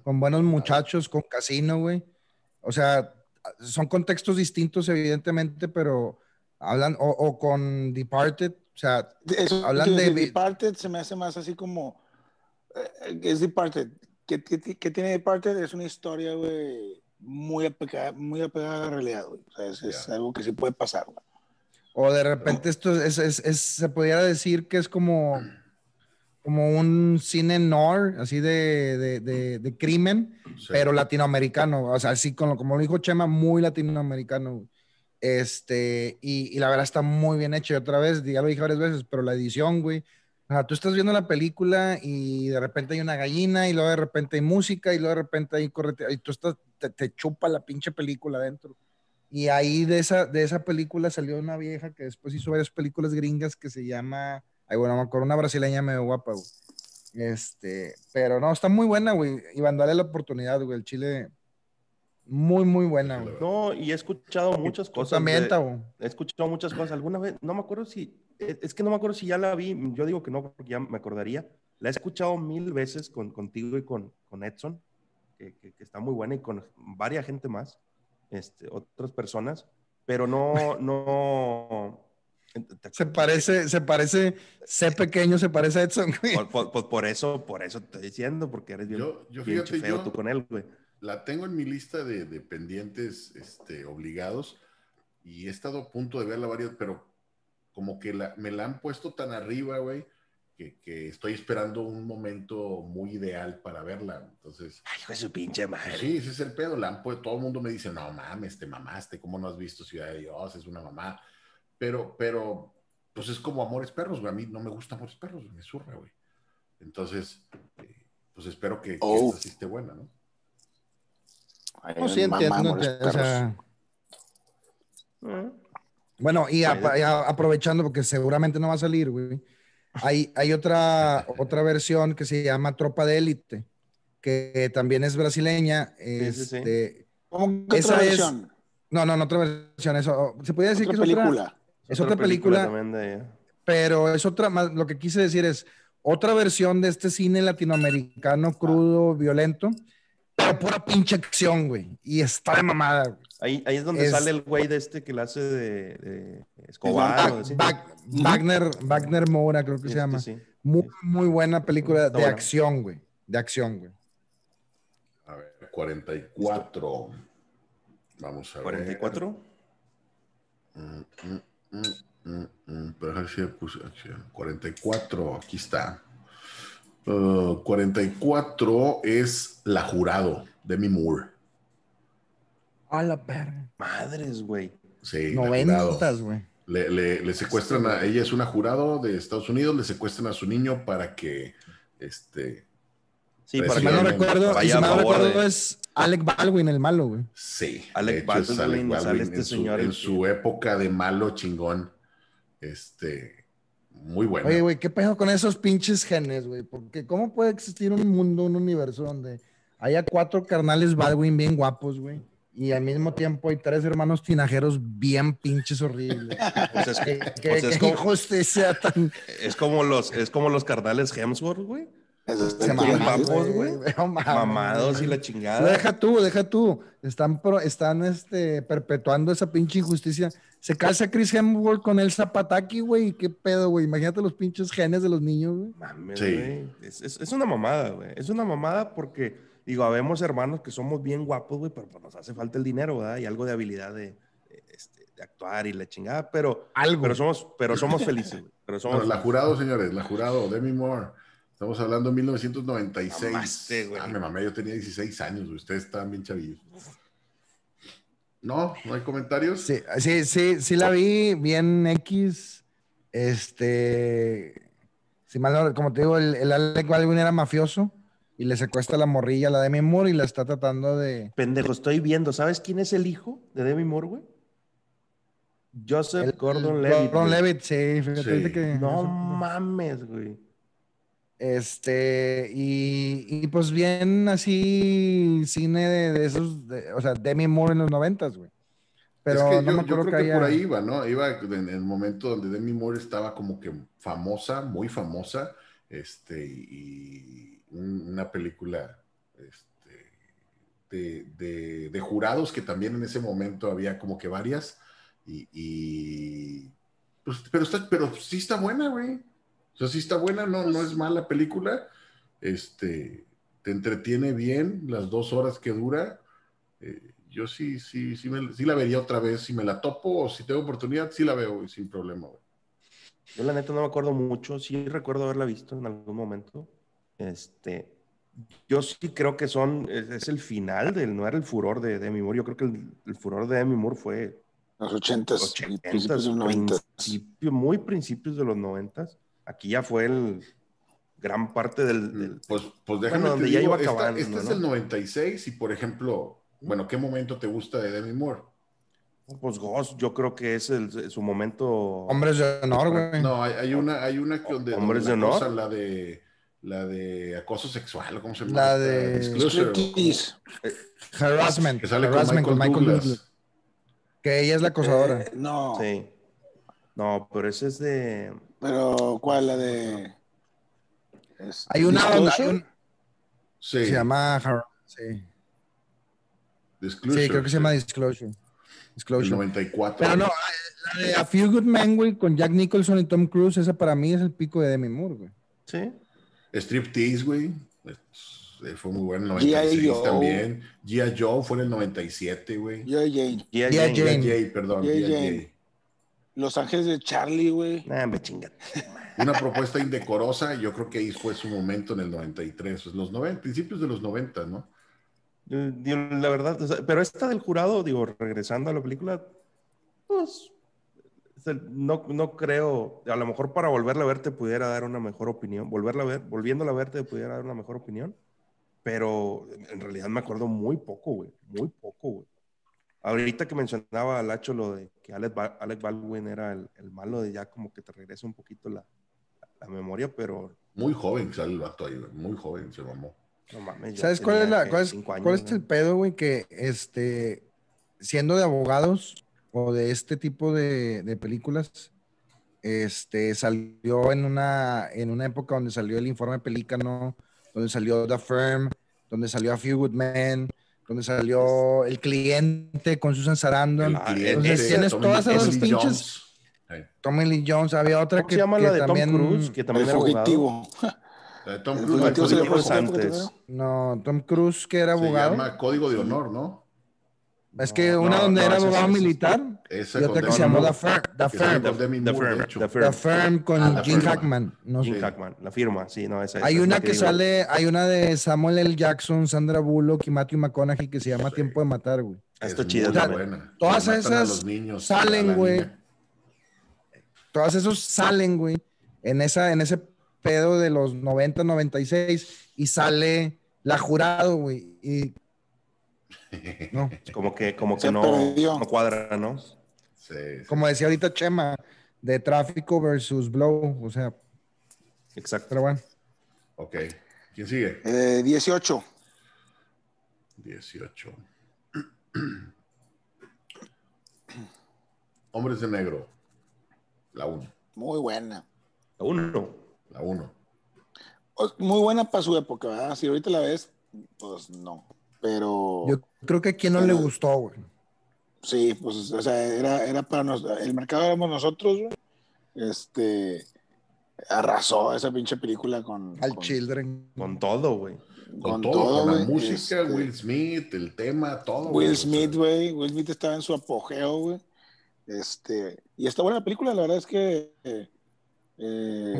con Buenos Muchachos, con Casino, güey. O sea, son contextos distintos, evidentemente, pero hablan, o, o con Departed, o sea, Eso, Hablan de- Departed se me hace más así como. eh, es Departed. ¿Qué, qué, qué tiene Departed? Es una historia, güey, muy apegada, muy apegada a la realidad, güey. O sea, es, es algo que sí puede pasar, güey. O de repente esto es, es- es- se pudiera decir que es como, como un cine noir, así de, de, de- de crimen, Sí. pero latinoamericano, o sea, así como, como lo dijo Chema, muy latinoamericano. Este, y, y la verdad está muy bien hecho. Y otra vez, ya lo dije varias veces, pero la edición, güey. O sea, tú estás viendo la película y de repente hay una gallina y luego de repente hay música y luego de repente hay correte y tú estás, te, te chupa la pinche película adentro. Y ahí de esa, de esa película salió una vieja que después hizo varias películas gringas que se llama, ay, bueno, me acuerdo, una brasileña medio guapa, güey. Este, pero no, está muy buena, güey. Iván, dale la oportunidad, güey. El chile, muy, muy buena, güey. No, y he escuchado muchas cosas. también, de- he escuchado muchas cosas. Alguna vez, no me acuerdo si, es es que no me acuerdo si ya la vi, yo digo que no, porque ya me acordaría. La he escuchado mil veces con, contigo y con, con Edson, que, que- que está muy buena, y con varias gente más, este, otras personas, pero no, no... Se parece, se parece, sé pequeño, se parece a Edson, güey. Por, por- por- por eso, por eso te estoy diciendo, porque eres bien, Yo, yo bien fíjate, feo yo tú con él, güey. la tengo en mi lista de, de pendientes este, obligados y he estado a punto de verla varias, pero como que la, me la han puesto tan arriba, güey, que, que estoy esperando un momento muy ideal para verla. Entonces, Ay, hijo de su pinche pues madre. sí, ese es el pedo. La han pu- todo el mundo me dice, no mames, te mamaste, ¿cómo no has visto Ciudad de Dios? Es una mamá. Pero, pero, pues es como Amores Perros, güey. A mí no me gusta Amores Perros, me surra, güey. Entonces, eh, pues espero que, que Oh. esta sí esté buena, ¿no? Ay, No, sí, mamá, entiendo, amores o sea, Bueno, y, apa- y a- aprovechando, porque seguramente no va a salir, güey. Hay, hay otra, otra versión que se llama Tropa de Élite, que también es brasileña. sí, sí. Este, ¿Cómo que Esa otra es- versión? No, no, no otra versión. Eso, se podría decir Otra que es otra, película. es otra película, también de pero es otra más. Lo que quise decir es otra versión de este cine latinoamericano crudo, violento, pero pura pinche acción, güey. Y está de mamada, güey. Ahí, ahí es donde Es- sale el güey de este que la hace de, de Escobar. o Ba- de- sí. Ba- Wagner, Wagner Moura, creo que se Este, llama. sí. Muy, muy buena película de acción, güey. De acción, güey. A ver, 44. Vamos a ver. 44. Mm, mm, mm, mm, mm, Pero a ver si le puse acción. 44, aquí está. Uh, 44 es La Jurado, Demi Moore. A la perra. Madres, güey. Sí. Noventas, güey. Le, le- le secuestran a ella, es una jurado de Estados Unidos, le secuestran a su niño para que este Sí, para que no recuerdo, y si no recuerdo de- es Alec Baldwin, el malo, güey. sí, Alec de hecho, es Baldwin, sale este en su- señor, en su época de malo chingón, este muy bueno. Oye, güey, ¿qué pedo con esos pinches genes, güey? Porque ¿cómo puede existir un mundo, un universo donde haya cuatro carnales Baldwin bien guapos, güey? Y al mismo tiempo hay tres hermanos tinajeros bien pinches horribles. Pues es, ¿Qué, qué- pues es qué como, injusticia tan... es como los, es como los carnales Hemsworth, güey. Se guapos, güey. Mamados y la chingada. Deja tú, deja tú. Están, pro- están este, perpetuando esa pinche injusticia. Se casa Chris Hemsworth con el Zapataki, güey. ¿Qué pedo, güey? Imagínate los pinches genes de los niños, güey. Mames, Sí. güey. Es, es- es una mamada, güey. Es una mamada porque, digo, habemos hermanos que somos bien guapos, güey, pero pues nos hace falta el dinero, ¿verdad? Y algo de habilidad de, este, de actuar y la chingada, pero, Algo. pero, somos, pero somos felices, güey. Pero somos la jurado, señores, la jurado, Demi Moore. Estamos hablando de 1996. Mamaste, güey. Ah, me mamé, yo tenía 16 años, güey. ustedes estaban bien chavillos. No, no hay comentarios. Sí, sí, sí, sí la vi bien X. Este. Si mal no- como te digo, el, el Alec Baldwin era mafioso y le secuestra la morrilla a la Demi Moore y la está tratando de. Pendejo, estoy viendo. ¿Sabes quién es el hijo de Demi Moore, güey? Joseph el- Gordon el Levitt. Gordon. Levitt, sí, fíjate Sí. ahorita que. No mames, güey. Este, y, y pues bien así cine de, de esos, de- o sea, Demi Moore en los noventas, güey. Pero es que no yo, me yo acuerdo creo que que, haya... por ahí iba, ¿no? Iba en el momento donde Demi Moore estaba como que famosa, muy famosa, este, y una película este, de, de- jurados que también en ese momento había como que varias, y, pues, pero, pero sí está buena, güey. O sea, sí está buena, no, no es mala película, este, te entretiene bien las dos horas que dura. eh, yo sí, sí, sí, me- sí la vería otra vez. Si me la topo o si tengo oportunidad, sí la veo sin problema. Yo la neta no me acuerdo mucho, sí recuerdo haberla visto en algún momento. Este, yo sí creo que son, es, es el final del, no era el furor de Demi Moore, yo creo que el, el furor de Demi Moore fue Los ochentas, 80, principios de los noventas. principio- muy principios de los noventas. Aquí ya fue el gran parte del, del- Pues, pues déjame Bueno, te donde ya digo, iba esta- acabando, este es ¿no? el 96 y, por ejemplo, bueno, ¿qué momento te gusta de Demi Moore? pues Ghost, yo creo que es el- su momento. Hombres de honor, güey. No, hay, hay una, hay una que donde, ¿Hombres de la honor? cosa, la de la de acoso sexual, ¿o ¿cómo se llama? La de-. Striptease. Harassment. que sale con harassment Michael, con Michael Douglas. Douglas. Que ella es la acosadora. Eh, no, Sí. No, pero ese es de. pero ¿cuál? La de. es- hay una hay un- Sí, se llama Har- sí. Disclosure, sí, creo que se llama Disclosure. el Disclosure. 94. Pero no, la de A Few Good Men, güey, con Jack Nicholson y Tom Cruise, esa para mí es el pico de Demi Moore, güey. Sí. Striptease, güey. Es- eh, Fue muy bueno en el G.I. 96 Joe. también. G.I. Joe fue en el 97, güey. G.I. Jane. G.I. perdón. G.I. Los Ángeles de Charlie, güey. Nah, me chinga. Una propuesta indecorosa, yo creo que ahí fue su momento en el 93, pues, los 90, principios de los 90, ¿no? La verdad, pero esta del jurado, digo, regresando a la película, pues no, no creo, a lo mejor para volverla a ver te pudiera dar una mejor opinión, volverla a ver, volviéndola a ver te pudiera dar una mejor opinión, pero en realidad me acuerdo muy poco, güey, muy poco, güey. ahorita que mencionaba Lacho lo de que Alec, Ba- Alec Baldwin era el, el malo de ya como que te regresa un poquito la, la memoria, pero Muy joven sale el vato ahí, güey. Muy joven, se mamó. no mames. ¿Sabes cuál es, la, es, años, cuál es el pedo, güey? Que este, siendo de abogados o de este tipo de, de películas, este, salió en una, en una época donde salió el informe Pelícano, donde salió The Firm, donde salió A Few Good Men, donde salió El Cliente con Susan Sarandon. Ah, Entonces tienes Tommy- todas esas Tommy pinches- Jones. Tommy Lee Jones, había otra ¿Cómo que, se llama que la de también... Tom Cruise? Que El también era abogado. fugitivo. Tom El Cruise, fugitivo se fue es antes. primero. No, Tom Cruise, que era se abogado. llama Código de Honor, ¿no? Es que No, una no, donde no, era abogado militar Esa y otra que se llamó The Firm. The que Firm. The Firm. The Firm. The Firm con Ah, Jim. Hackman. No Jim sé. Hackman, la firma, sí, no, esa Hay esa es una que digo. sale, hay una de Samuel L. Jackson, Sandra Bullock y Matthew McConaughey que se llama Sí. Tiempo de Matar, güey. Ah, Es Está muy chida, O sea, la buena. todas esas niños, salen, güey. niña. Todos esos salen, güey, en, esa, en ese pedo de los 90, 96 y sale la jurado, güey. Y no, Como que, como que Se no, no cuadra, ¿no? Sí, sí. como decía ahorita Chema, de tráfico versus blow, o sea, Exacto. pero bueno. Ok. ¿Quién sigue? Eh, 18. 18. Hombres de Negro. La 1. Muy buena. Uno. La 1. O- Muy buena para su época, ¿verdad? Si ahorita la ves, pues no. Pero Yo creo que a quien no le gustó, güey. sí, pues, o sea, era, era para nosotros. El mercado éramos nosotros, güey. Este. Arrasó esa pinche película con. Al con, Children. Con todo, güey. Con, todo, con la música, Este, Will Smith, el tema, todo. Will güey, o sea, Smith, güey. Will Smith estaba en su apogeo, güey. Este, y está buena la película, la verdad es que eh, eh,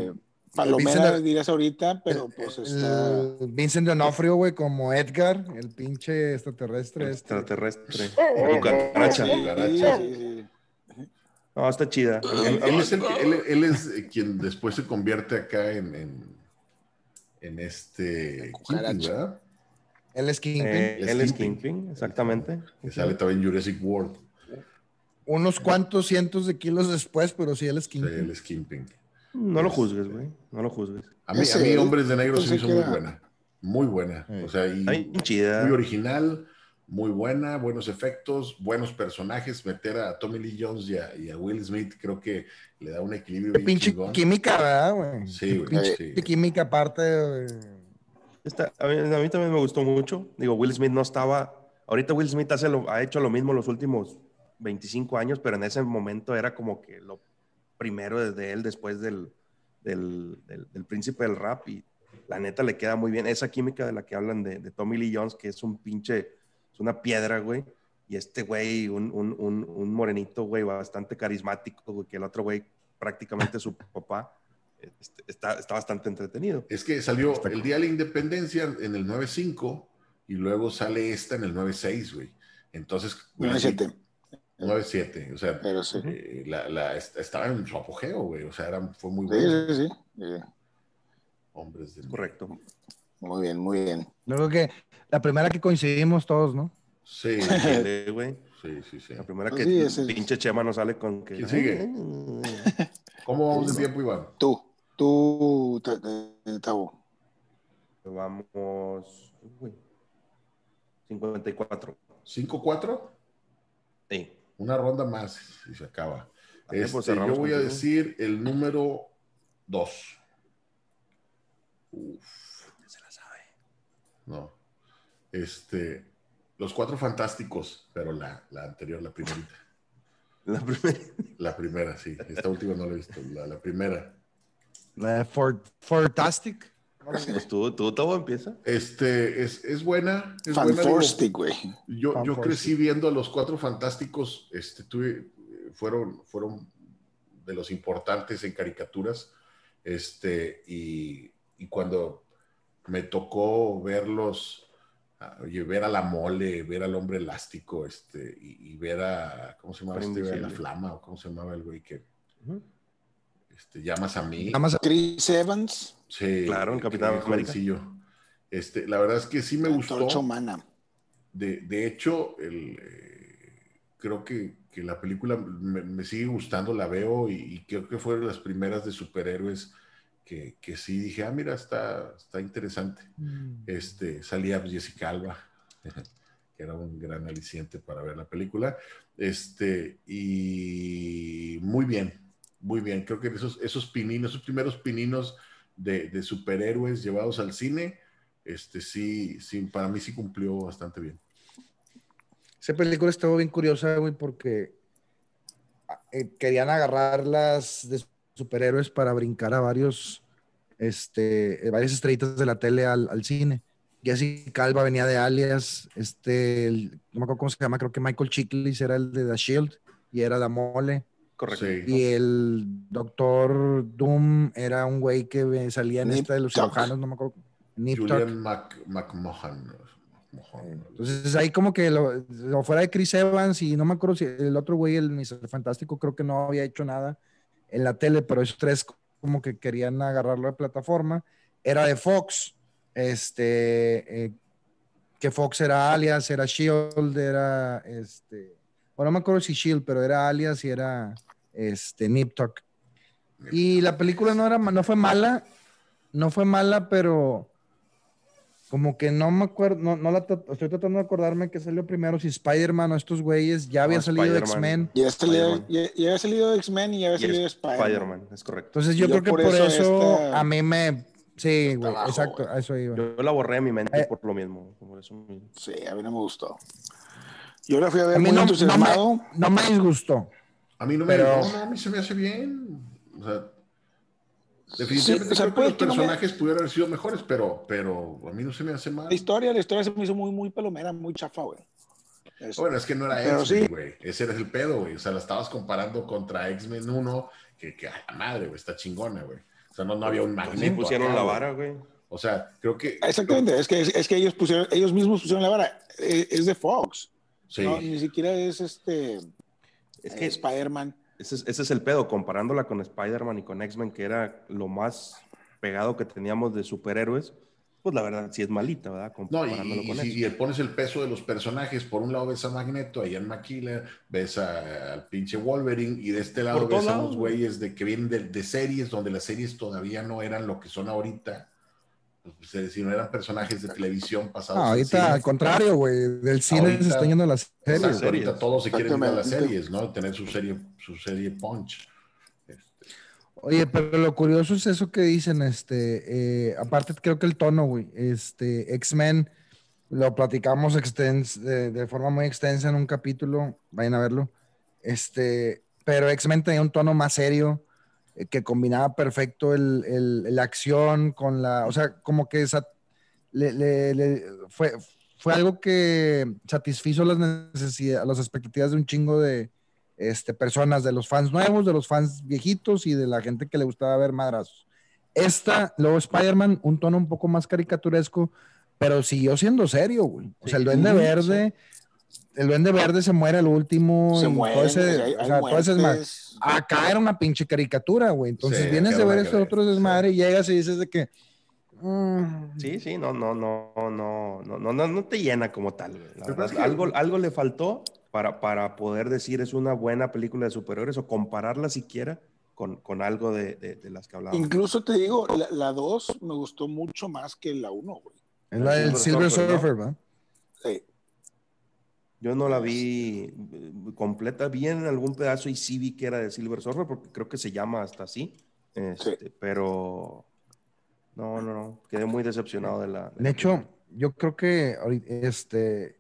Palomera Vincent- dirías ahorita, pero pues está. Vincent D'Onofrio, güey, como Edgar, el pinche extraterrestre. Este. Extraterrestre. Sí, Cucaracha. sí, Cucaracha. sí, sí. No, está chida. Él, él es el que- él- él es eh, quien después se convierte acá en, en, en este. Kingpin, ¿verdad? Él es Kingpin. Eh, él es Kingpin. Kingpin, exactamente. Que sale también Jurassic World. Unos cuantos cientos de kilos después, pero sí, él es Sí, Kingpin. él es Kingpin. No lo juzgues, güey. No lo juzgues. A mí, a mí Hombres de Negro se hizo muy buena. Muy buena. Sí. O sea, y muy original, muy buena, buenos efectos, buenos personajes. Meter a Tommy Lee Jones y a, y a Will Smith creo que le da un equilibrio Qué pinche chingón. química, ¿verdad, güey? Sí, güey, pinche sí. química aparte. Está- a, mí, a mí también me gustó mucho. Digo, Will Smith no estaba. Ahorita Will Smith hace lo- ha hecho lo mismo los últimos 25 años, pero en ese momento era como que lo primero desde él, después del, del, del- del príncipe del rap. Y la neta le queda muy bien. Esa química de la que hablan de, de Tommy Lee Jones, que es un pinche. Es una piedra, güey. Y este güey, un, un, un, un morenito, güey, bastante carismático, güey, que el otro güey, prácticamente su papá, este, está, está bastante entretenido. Es que salió el Día de la Independencia en el 9.5 y luego sale esta en el 9.6, güey. Entonces, Will Smith- 9-7, 9.7. O sea, pero sí. eh, la, la- est- estaba en su apogeo, güey. O sea, era, fue muy bueno. sí, sí. sí. Hombres de Correcto. Muy bien, muy bien. Yo creo que la primera que coincidimos todos, ¿no? Sí, güey. sí, sí, sí. La primera Pues que sí, ese es- pinche Chema no sale con que. ¿Quién sigue? ¿Cómo vamos de tiempo, Iván? Tú, tú, Ta- Ta- Tabo. Vamos. uy, 54. ¿5-4? Sí. Una ronda más y se acaba. Ah, pues Este, yo voy a decir el número 2. Se la sabe. No. Este, Los Cuatro Fantásticos, pero la, la anterior, la primerita. La primera. La primera, sí. Esta última no la he visto. La, la primera. La For- Fantastic. Pues tú, tú, todo empieza. Este, es, es buena. Es Fantastic, güey. Yo, yo crecí viendo a los cuatro fantásticos, este, tuve, fueron, fueron de los importantes en caricaturas, este, y, y cuando me tocó verlos, ah, oye, ver a la mole, ver al hombre elástico, este, y, y ver a, ¿cómo se llamaba este? La flama, o cómo se llamaba el güey que, este, llamas a mí. Nada más Chris Evans, Sí, Claro, el Capitán que América. jovencillo. Este, la verdad es que sí me gustó. De, de hecho, el, eh, creo que, que la película me, me sigue gustando, la veo y, y creo que fueron las primeras de superhéroes que, que sí dije, ah, mira, está, está interesante. Mm. Este, salía Jessica Alba, que era un gran aliciente para ver la película. Este, y muy bien, muy bien. Creo que esos, esos pininos, esos primeros pininos de, superhéroes llevados al cine, este, sí, sí, para mí sí cumplió bastante bien. Esa película estuvo bien curiosa, güey, porque eh, querían agarrar las de superhéroes para brincar a varios, este, eh, varias estrellitas de la tele al, al cine. Jessica Alba venía de Alias, este, no me acuerdo cómo se llama, creo que Michael Chiklis era el de The Shield y era la mole. Correcto. Sí. Y el doctor Doom era un güey que eh, salía en Nip esta de los cirujanos, no me acuerdo. Nip. Julian Mac, McMahon. McMahon. Entonces ahí como que lo, lo fuera de Chris Evans y no me acuerdo si el otro güey, el Mr. Fantástico, creo que no había hecho nada en la tele, pero esos tres como que querían agarrarlo de plataforma. Era de Fox, este, eh, que Fox era alias, era Shield, era este, bueno, no me acuerdo si Shield, pero era alias y era este, Nip Tuck. Y la película no, era, no fue mala, no fue mala, pero como que no me acuerdo, no, no la estoy tratando de acordarme que salió primero, si Spider-Man o estos güeyes, ya había No, salido. X-Men. Ya, ya, ya había salido X-Men y ya había Y salido Spider-Man. Spider-Man, es correcto. Entonces yo Y creo que por por eso, eso esta- a mí me, sí, güey, exacto, a eso iba. Yo, yo la borré de mi mente Eh. por lo mismo. Por eso mismo. Sí, a mí no me gustó. Yo la fui a ver A muy no, no me, no me disgustó. A mí no me, Pero- no, no, a mí se me hace bien. O sea, Sí, definitivamente o sea, creo que los que no me- personajes pudieran haber sido mejores, pero, pero a mí no se me hace mal. La historia, la historia se me hizo muy, muy palomera, muy chafa, güey. Bueno, es que no era X-Men, sí. güey. Ese era el pedo, güey. O sea, la estabas comparando contra X-Men 1, que, que a la madre, güey, está chingona, güey. O sea, no, no había un magneto. sí pusieron acá, la vara, güey. O sea, creo que. Exactamente, es que, es, que ellos pusieron, ellos mismos pusieron la vara. Eh, Es de Fox. Sí. No, ni siquiera es este Es que Spider-Man. ese es, ese es el pedo, comparándola con Spider-Man y con X-Men, que era lo más pegado que teníamos de superhéroes. Pues la verdad sí es malita, ¿verdad? No, y, con y- eso. y pones el peso de los personajes. Por un lado ves a Magneto, a Ian McKellen, ves a- al pinche Wolverine, y de este lado ves a unos güey. güeyes de, que vienen de, de series donde las series todavía no eran lo que son ahorita. Pues, es decir, no eran personajes de televisión pasados. No, ahorita al contrario, güey, del cine Ahorita- se están yendo a las series. Exacto, ahorita todos se quieren ir a las series, ¿no? Tener su serie, su serie Punch. Este, Oye, pero lo curioso es eso que dicen, este, eh, aparte creo que el tono, güey, este, X-Men, lo platicamos extens- de, de forma muy extensa en un capítulo, vayan a verlo, este, pero X-Men tenía un tono más serio, que combinaba perfecto el, el- la acción con la, o sea, como que esa, le- le- le- fue, fue algo que satisfizo las necesidades, las expectativas de un chingo de, este, personas, de los fans nuevos, de los fans viejitos y de la gente que le gustaba ver madrazos. Esta, luego Spider-Man, un tono un poco más caricaturesco, pero siguió siendo serio, güey. O sea, el Duende sí. El Duende Verde se muere al último. Se y mueren, todo ese- hay- hay o sea, todo ese desmadre. muertes. Acá era una pinche caricatura, güey. Entonces Sí, vienes de ver una ese otro caricatura, desmadre y llegas y dices de que. mm, Sí, sí, no, no, no, no, no, no, no, no te llena como tal. verdad, algo, algo le faltó para, para poder decir es una buena película de superhéroes o compararla siquiera con, con algo de, de, de las que hablábamos. Incluso te digo, la 2 me gustó mucho más que la 1, güey. Es la del Silver Silver Surfer, ¿no? Surfer, ¿verdad? Sí. Yo no la vi eh, completa, vi en algún pedazo y sí vi que era de Silver Surfer, porque creo que se llama hasta así. Este, Pero no, no, no, quedé muy decepcionado de la. de De la hecho, película. yo creo que este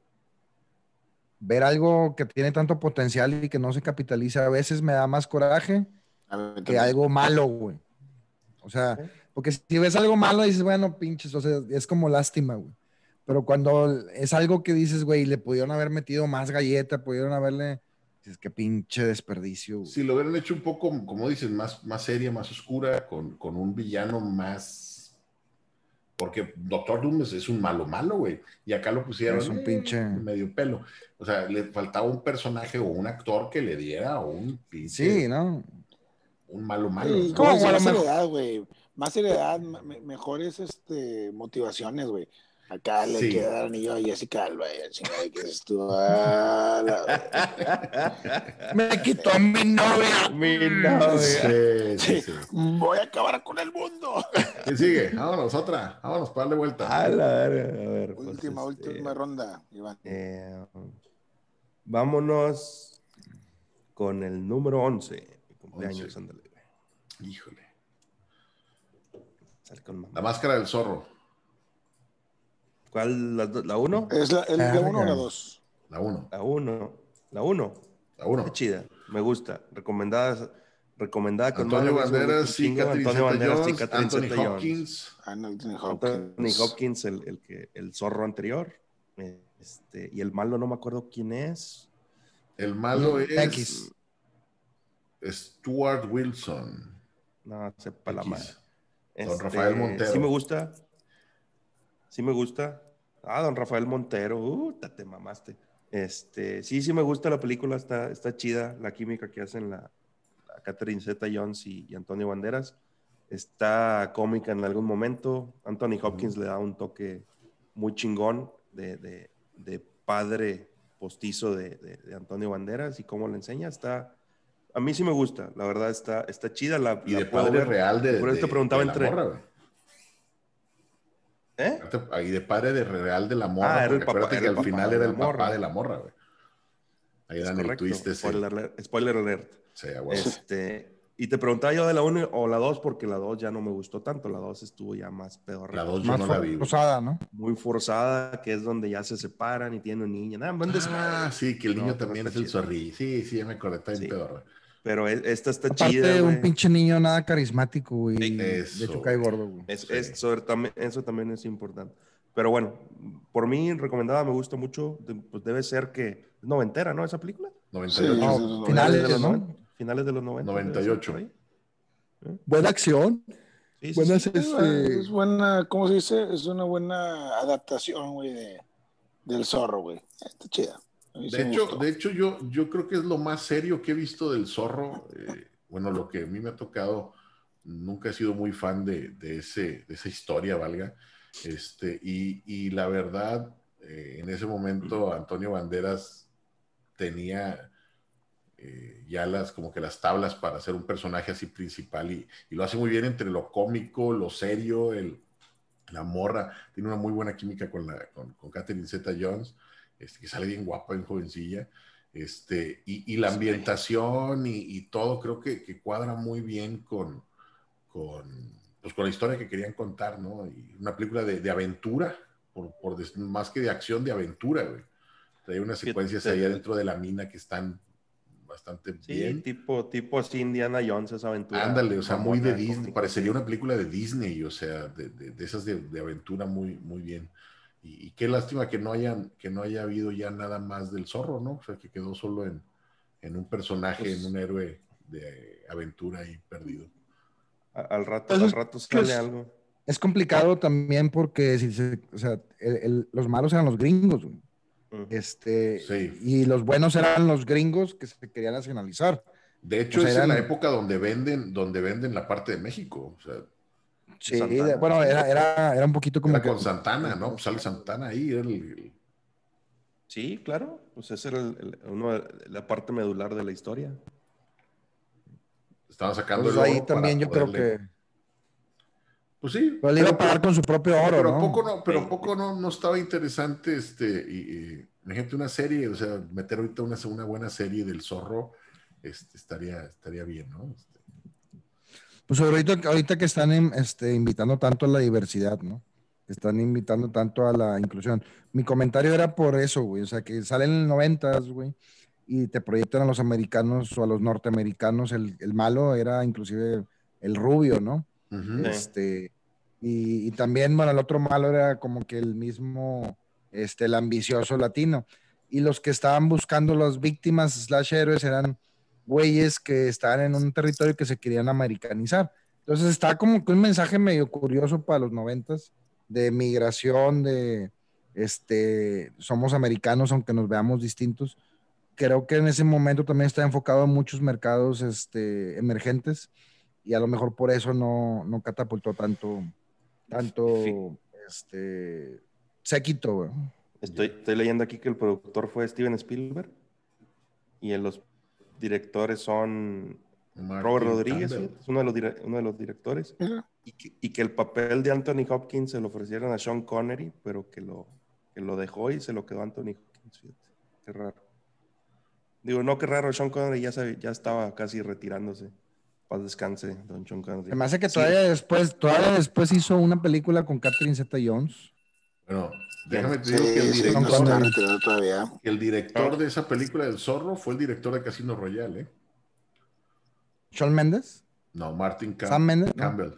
ver algo que tiene tanto potencial y que no se capitaliza a veces me da más coraje que algo malo, güey. O sea, porque si ves algo malo dices, bueno, pinches, o sea, es como lástima, güey. Pero cuando es algo que dices, güey, le pudieron haber metido más galleta, pudieron haberle, dices, qué pinche desperdicio. güey. si lo hubieran hecho un poco, como dices, más, más seria, más oscura, con, con un villano más. Porque Doctor Doom es, es un malo malo, güey. Y acá lo pusieron Es un eh, pinche- medio pelo. O sea, le faltaba un personaje o un actor que le diera un pinche. Sí, ¿no? Un malo malo. Sí, ¿Cómo, lo más seriedad, güey. Más seriedad, me- mejores este, motivaciones, güey. Acá le Sí. queda el anillo a Jessica Alba. que la- Me quitó a mi novia. Mi novia. Sí, sí, sí. Voy a acabar con el mundo. ¿Quién sigue? Vámonos, otra. Vámonos para darle vuelta. A la a ver. pues, última, este, última ronda, Iván. eh, vámonos con el número 11. Mi cumpleaños, Once. ándale. Híjole. Sale con mamá. La máscara del zorro. ¿Cuál? ¿La, do- la uno? ¿Es la, el de Verga. uno o la dos? La uno. La uno. La uno. La uno. Está chida. Me gusta. Recomendada, recomendada con Antonio Banderas y. Catherine Antonio Banderas y. Catherine Anthony. Hopkins. Anthony Anthony Hopkins. El, el que, el zorro anterior. Este, y el malo no me acuerdo quién es. El malo es X. Stuart Wilson. No, sepa la X. madre. Don Este, Rafael Montero. Sí me gusta. Sí me gusta. Ah, don Rafael Montero. Uh, te mamaste. Este, sí, sí me gusta la película. Está, está chida la química que hacen la, la Catherine Zeta Jones y, y Antonio Banderas. Está cómica en algún momento. Anthony Hopkins le da un toque muy chingón de, de- de padre postizo de, de- Antonio Banderas y cómo le enseña. Está, a mí sí me gusta. La verdad está, está chida. La, Y la de padre ver. real de. Por eso te preguntaba entre- morra. ¿Eh? Y de padre de real de la morra. Ah, era el papá- acuérdate era que el al papá final era el papá morra. de la morra, güey. Ahí Es dan el correcto. twist ese. Spoiler, alert- spoiler alert. Sí, a huevo. Este, y te preguntaba yo de la 1 o la 2 porque la 2 ya no me gustó tanto. La 2 estuvo ya más peor. La dos yo Más no la vi. forzada, ¿no? Muy forzada, que es donde ya se separan y tienen un niño. Nada. Ah, sí, que el No, niño no también está es el zorrillo. Sí, sí, ya me acordé. Está bien Sí. peor, güey. Pero e- esta está Aparte, chida. un güey. pinche niño nada carismático, güey. De hecho, cae gordo, güey. Es- Sí. eso, también, eso también es importante. Pero bueno, por mí, recomendada, me gusta mucho. De- Pues debe ser que es noventera, ¿no? Esa película. 98. No, sí, finales, de los ¿no? 90, finales de los 90. debe ser 98. por ahí. Buena acción. Sí, sí, Buenas, sí. Es, este, es buena, ¿cómo se dice? Es una buena adaptación, güey, de, del zorro, güey. Está chida. De hecho, gustó. de hecho yo, yo creo que es lo más serio que he visto del zorro. Eh, bueno, lo que a mí me ha tocado, nunca he sido muy fan de, de ese, de esa historia, valga. Este, y, y la verdad, eh, en ese momento Antonio Banderas tenía eh, ya las como que las tablas para ser un personaje así principal y, y lo hace muy bien entre lo cómico, lo serio, el, la morra. Tiene una muy buena química con, la, con, con Catherine Zeta Jones este, que sale bien guapa, bien jovencilla, este, y, y la ambientación y, y todo creo que, que cuadra muy bien con, con, pues, con la historia que querían contar, ¿no? Y una película de, de aventura, por, por más que de acción, de aventura, güey. Hay unas secuencias ahí adentro de la mina que están bastante Sí, bien. tipo, tipo así Indiana Jones, esa aventura. Ándale, o sea, muy de Disney, parecería una película de Disney, o sea, de, de- de esas de, de aventura muy, muy bien. Y, y qué lástima que no, hayan, que no haya habido ya nada más del zorro, ¿no? O sea, que quedó solo en, en un personaje, Pues- en un héroe de aventura ahí perdido. A- Al rato, Pues al rato pues- sale algo. Es complicado también porque si se- o sea, el- el- los malos eran los gringos, güey. Este, Sí. y los buenos eran los gringos que se querían nacionalizar. De hecho, O sea, es en la época donde venden, donde venden la parte de México. O sea, Sí, Santana. bueno, era, era, era un poquito como era que... con Santana, ¿no? Pues sale Santana ahí, era el- el- Sí, claro. Pues esa era el- el- uno la parte medular de la historia. estaban sacando Entonces el ahí oro para también yo creo que... Pues sí. Pero le iba a pagar con su propio oro, pero ¿no? poco no, pero Sí. poco no, no estaba interesante, este, y, y, imagínate una serie, o sea, meter ahorita una, una buena serie del zorro, este, estaría, estaría bien, ¿no? Este, Pues ahorita, ahorita que están em, este, invitando tanto a la diversidad, ¿no? Están invitando tanto a la inclusión. Mi comentario era por eso, güey. O sea, que salen en el noventas, güey, y te proyectan a los americanos o a los norteamericanos. El, el malo era inclusive el rubio, ¿no? ujú. Sí. Este, y, y también, bueno, el otro malo era como que el mismo, este, el ambicioso latino. Y los que estaban buscando las víctimas slash héroes eran güeyes que estaban en un territorio que se querían americanizar. Entonces está como que un mensaje medio curioso para los noventas de migración, de este, somos americanos aunque nos veamos distintos. Creo que en ese momento también está enfocado en muchos mercados este, emergentes y a lo mejor por eso no, no catapultó tanto, tanto este, séquito. Estoy, estoy leyendo aquí que el productor fue Steven Spielberg. Y en los directores son Martin Robert Rodríguez, es uno de los, uno de los directores. Mira, Y que, y que el papel de Anthony Hopkins se lo ofrecieron a Sean Connery, pero que lo, que lo dejó y se lo quedó Anthony Hopkins. fíjate. Qué raro. Digo, no, qué raro, Sean Connery ya, se- ya estaba casi retirándose. Paz descanse, don Sean Connery. Me hace que Sí. todavía después, todavía después hizo una película con Catherine Zeta Jones. Bueno, déjame te Sí, que el sí, director, no todavía. el Ah. de esa película del zorro fue el director de Casino Royale, ¿eh? Sean Méndez. No, Martin Cam- Sam Mendes. Campbell.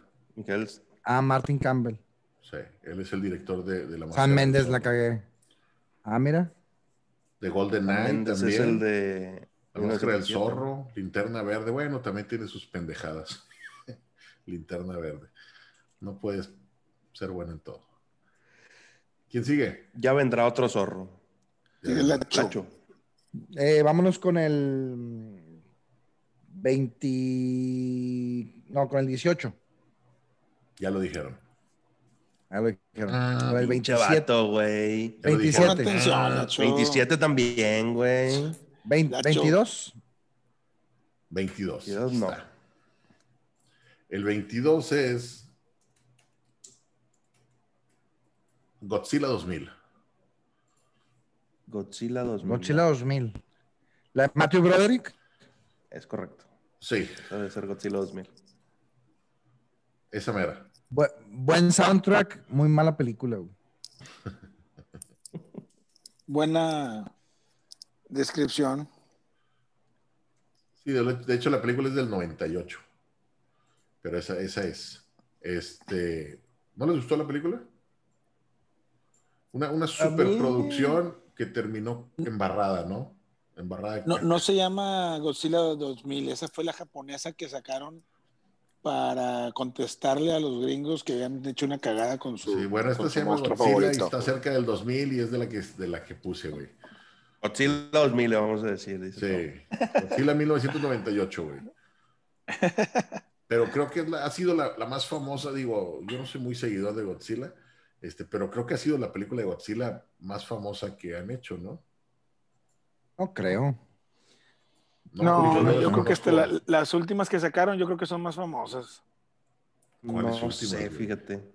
Ah, Martin Campbell. Sí, él es el director de, de la Sam Méndez la cagué. Ah, mira. De Golden Knight también. es el de... La Máscara del 1977. Zorro, Linterna Verde. Bueno, también tiene sus pendejadas. Linterna Verde. No puedes ser bueno en todo. ¿Quién sigue? Ya vendrá otro zorro. Sigue la Cho. Lacho. Eh, vámonos con el 20. No, con el 18. Ya lo dijeron. A ver, dijeron. Ah, A ver, el Pinche 27. vato, güey. Ya lo 27. dijeron. Pon atención, Ah, Nacho. 27 también, güey. 20 Lacho. 22. 22. 22 no. Está. El 22 es Godzilla 2000. Godzilla 2000. Godzilla 2000. La de Matthew Broderick. Es correcto. Sí, Debe ser Godzilla 2000. esa mera. Bu- buen soundtrack, muy mala película. güey. Buena descripción. Sí, de, de hecho la película es del 98. Pero esa, esa es. Este, ¿No les gustó la película? Una, una superproducción que terminó embarrada, ¿no? Embarrada. No, no se llama Godzilla 2000, esa fue la japonesa que sacaron para contestarle a los gringos que habían hecho una cagada con su, Sí, bueno, esta se llama Godzilla y está cerca del 2000 y es de la que, de la que puse, güey. Godzilla 2000, le vamos a decir. Dice Sí, Godzilla 1998, güey. Pero creo que ha sido la, la más famosa, digo, yo no soy muy seguidor de Godzilla, este, pero creo que ha sido la película de Godzilla más famosa que han hecho, ¿no? No creo. No, yo yo, creo que este, la- las últimas que sacaron yo creo que son más famosas. ¿Cuáles No últimas, sé, güey? fíjate.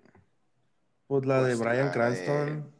Pues la de Pues Brian la Cranston,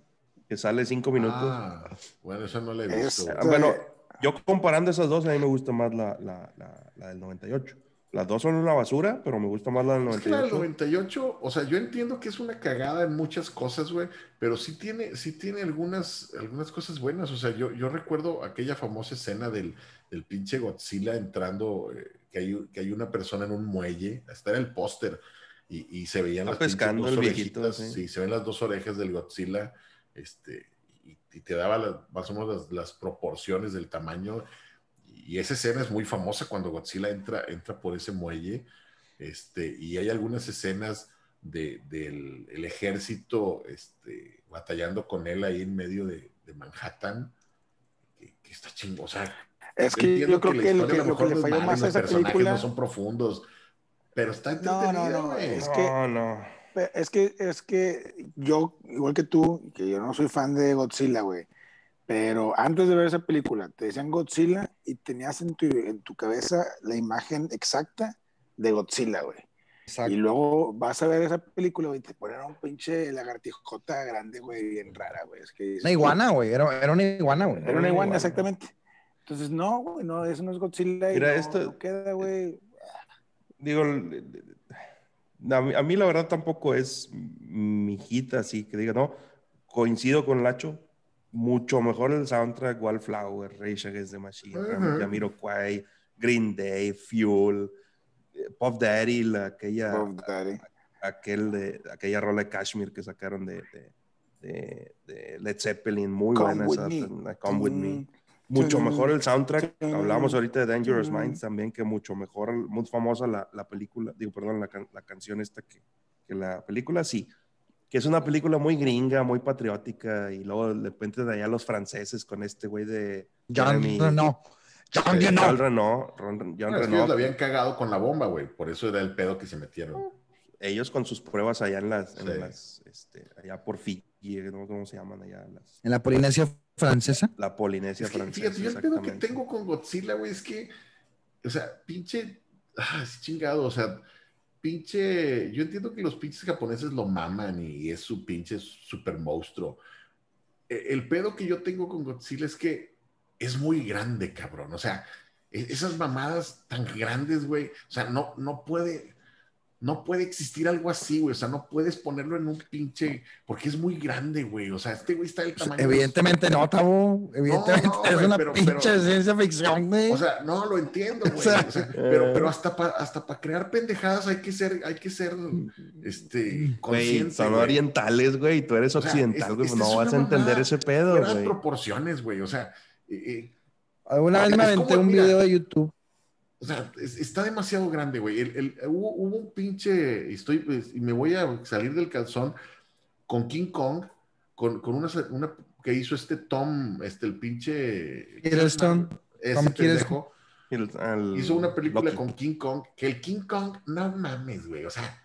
que sale cinco minutos. Ah, bueno, esa no la he visto. Bueno, yo comparando esas dos, a mí me gusta más la, la, la, la del 98. Las dos son una basura, pero me gusta más la del Es que la del 98. 98, o sea, yo entiendo que es una cagada en muchas cosas, güey, pero sí tiene, sí tiene algunas, algunas cosas buenas. O sea, yo, yo recuerdo aquella famosa escena del, del pinche Godzilla entrando, eh, que, hay, que hay una persona en un muelle, hasta era el póster, y, y se veían Está las pescando dos el viejito, orejitas, sí. sí, se ven las dos orejas del Godzilla, este, y, y te daba la- más o menos las, las proporciones del tamaño. Y esa escena es muy famosa cuando Godzilla entra, entra por ese muelle. Este, y hay algunas escenas de- del el ejército este, batallando con él ahí en medio de, de Manhattan, que, que está chingo. O sea, Es que yo creo la que, el que a lo que le mejor no es falló y más a los esa personajes película no son profundos, pero está No, no, no, güey. es que- No, no. Es que, es que yo, igual que tú, que yo no soy fan de Godzilla, güey, pero antes de ver esa película, te decían Godzilla y tenías en tu, en tu cabeza la imagen exacta de Godzilla, güey. Exacto. Y luego vas a ver esa película, güey, y te ponen un pinche lagartijota grande, güey, bien rara, güey. Es que Una iguana, güey. Era, era una iguana, güey. Era una iguana, exactamente. Entonces, no, güey, no, eso no es Godzilla. y Mira, no, esto- no queda, güey. Digo, a mí, a mí la verdad tampoco es mi hijita, así que diga, no, coincido con Lacho, mucho mejor el soundtrack Wallflower, Rage Against the Machine, Ujú. Jamiroquai, Green Day, Fuel, eh, Puff Daddy, la- aquella, Puff Daddy. aquel de, aquella rola de Kashmir que sacaron de, de, de- de Led Zeppelin, muy Come buena with esa, me. Come With Me. Mm, Mucho mejor el soundtrack. Hablábamos ahorita de Dangerous. Minds también, que mucho mejor, muy famosa la, la película, digo, perdón, la, can- la canción esta que, que la película, sí. Que es una película muy gringa, muy patriótica, y luego de repente de allá los franceses con este güey de John Jeremy- Renault. John eh, Renault. Jean Reno, Ron- Jean No, es que ellos la habían cagado con la bomba, güey. Por eso era el pedo que se metieron. ellos con sus pruebas allá en las, en Sí. las este, allá por Fiji no sé cómo se llaman allá. Las, En la Polinesia francesa. la Polinesia Es que, francesa. fíjate, yo el pedo que tengo con Godzilla, güey, es que, o sea, pinche, ah, es chingado, o sea, pinche, yo entiendo que los pinches japoneses lo maman y es su pinche super monstruo. E- El pedo que yo tengo con Godzilla es que es muy grande, cabrón, o sea, e- esas mamadas tan grandes, güey, o sea, no, no puede, no puede existir algo así, güey, o sea, no puedes ponerlo en un pinche, porque es muy grande, güey, o sea, este güey está del Pues, tamaño evidentemente no, Tabo. Evidentemente no, es güey, una pero- pinche pero- ciencia ficción, güey. O sea, no, lo entiendo, güey. O sea, o sea, pero, pero hasta para hasta pa crear pendejadas hay que ser, hay que ser este, Güey, consciente. son güey. orientales, güey, y tú eres O sea, occidental, es- güey, no vas a entender ese pedo, güey. proporciones, güey. O sea, eh, eh, Alguna vez me aventé como, un mira, video de YouTube. O sea, es- está demasiado grande, güey. El- el- hubo, hubo un pinche, y estoy, pues, y me voy a salir del calzón con King Kong, con, con una, una que hizo este Tom, este, el pinche... Hiddleston. Ese Tom pendejo. El- hizo una película Loki. con King Kong, que el King Kong, no mames, güey, o sea,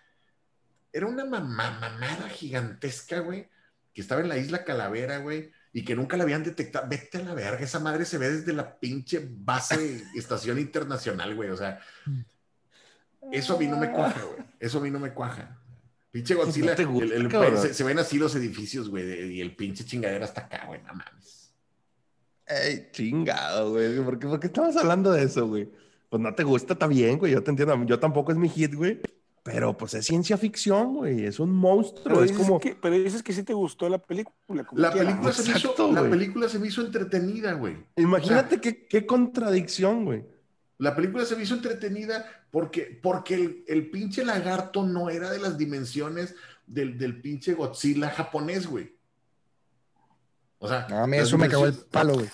era una mamá, mamada gigantesca, güey, que estaba en la isla Calavera, güey, y que nunca la habían detectado. Vete a la verga, esa madre se ve desde la pinche base estación internacional, güey, o sea, eso a mí no me cuaja, güey, eso a mí no me cuaja. Pinche Godzilla, No gusta, el- se, se ven así los edificios, güey, y el pinche chingadera hasta acá, güey, no mames. Ey, chingado, güey. ¿Por qué, por qué estamos hablando de eso, güey? Pues no te gusta, está bien, güey. Yo te entiendo. Yo tampoco es mi hit, güey. Pero pues es ciencia ficción, güey. Es un monstruo. Pero es dices, como. que, pero dices que sí te gustó la película. como La quiera. película, se me hizo, la película se me hizo entretenida, güey. Imagínate qué, qué contradicción, güey. La película se me hizo entretenida porque, porque el, el pinche lagarto no era de las dimensiones del, del pinche Godzilla japonés, güey. O sea, No, a mí eso me cagó el palo, güey.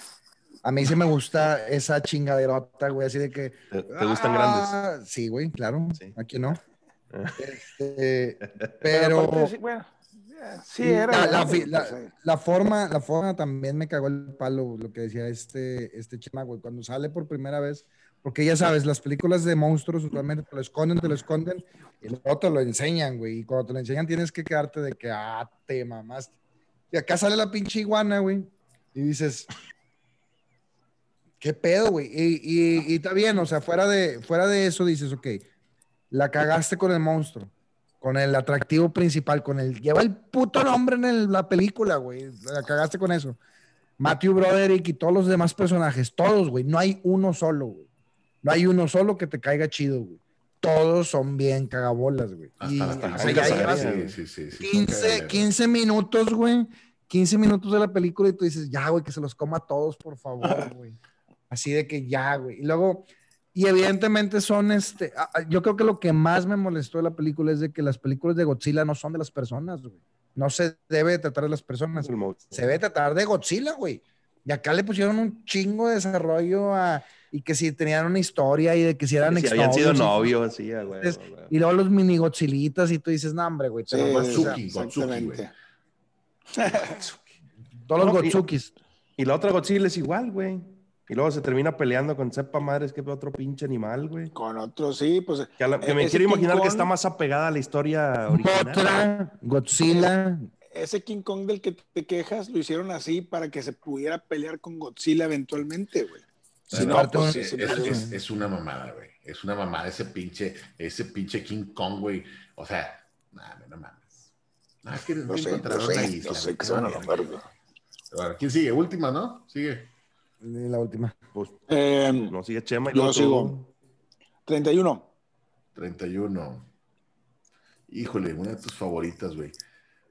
A mí sí me gusta esa chingaderota, güey, así de que... ¿Te, te gustan grandes? Ah, Sí, güey, claro. Sí. Aquí no. Este, Pero sí, bueno, ya, sí la, era. la fi- la- Pues, eh, la forma, la forma también me cagó el palo, lo que decía este, este chema, güey, cuando sale por primera vez, porque ya sabes, las películas de monstruos usualmente te lo esconden, te lo esconden, y luego te lo enseñan, güey, y cuando te lo enseñan tienes que quedarte de que, ah, te mamaste. Y acá sale la pinche iguana, güey, y dices, ¿qué pedo, güey? Y, y, y está bien, o sea, fuera de, fuera de eso dices, ok, la cagaste con el monstruo, con el atractivo principal, con el, lleva el puto nombre en el- la película, güey, la cagaste con eso. Matthew Broderick y todos los demás personajes, todos, güey, no hay uno solo, güey. No hay uno solo que te caiga chido, güey. Todos son bien cagabolas, güey. Y, Hasta Sí, sí, sí, sí, son 15, cagaderas. 15 minutos, güey. 15 minutos de la película y tú dices, ya, güey, que se los coma todos, por favor, güey. Así de que ya, güey. Y luego, y evidentemente son este, yo creo que lo que más me molestó de la película es de que las películas de Godzilla no son de las personas, güey. No se debe tratar de las personas. Se debe tratar de Godzilla, güey. Y acá le pusieron un chingo de desarrollo a, y que si tenían una historia y de que si eran Si habían sido novios, así, ah, güey. Güey. Y luego los mini Godzillitas y tú dices, no, hombre, güey. te sí, Gotsuki, Gotsuki, exactamente. Todos los No, y- Gotsukis. Y la otra Godzilla es igual, güey. Y luego se termina peleando con sepa madres que otro pinche animal, güey. Con otros, sí, pues. Que, a la- que me Ese quiero King imaginar que está más apegada a la historia original. Mothra, Godzilla. Ese King Kong del que te quejas lo hicieron así para que se pudiera pelear con Godzilla eventualmente, güey. Si no, pues es, una mamada, güey. Es una mamada ese pinche, ese pinche King Kong, güey. O sea, nada, no mames. Nada, que No que sé, encontraron no una sé, isla, no sé güey. que se van a verga. bueno, ¿Quién sigue? Última, ¿no? Sigue. La última. Pues Eh, no sigue Chema y Yo tú. sigo. 31. 31. Híjole, una de tus favoritas, güey.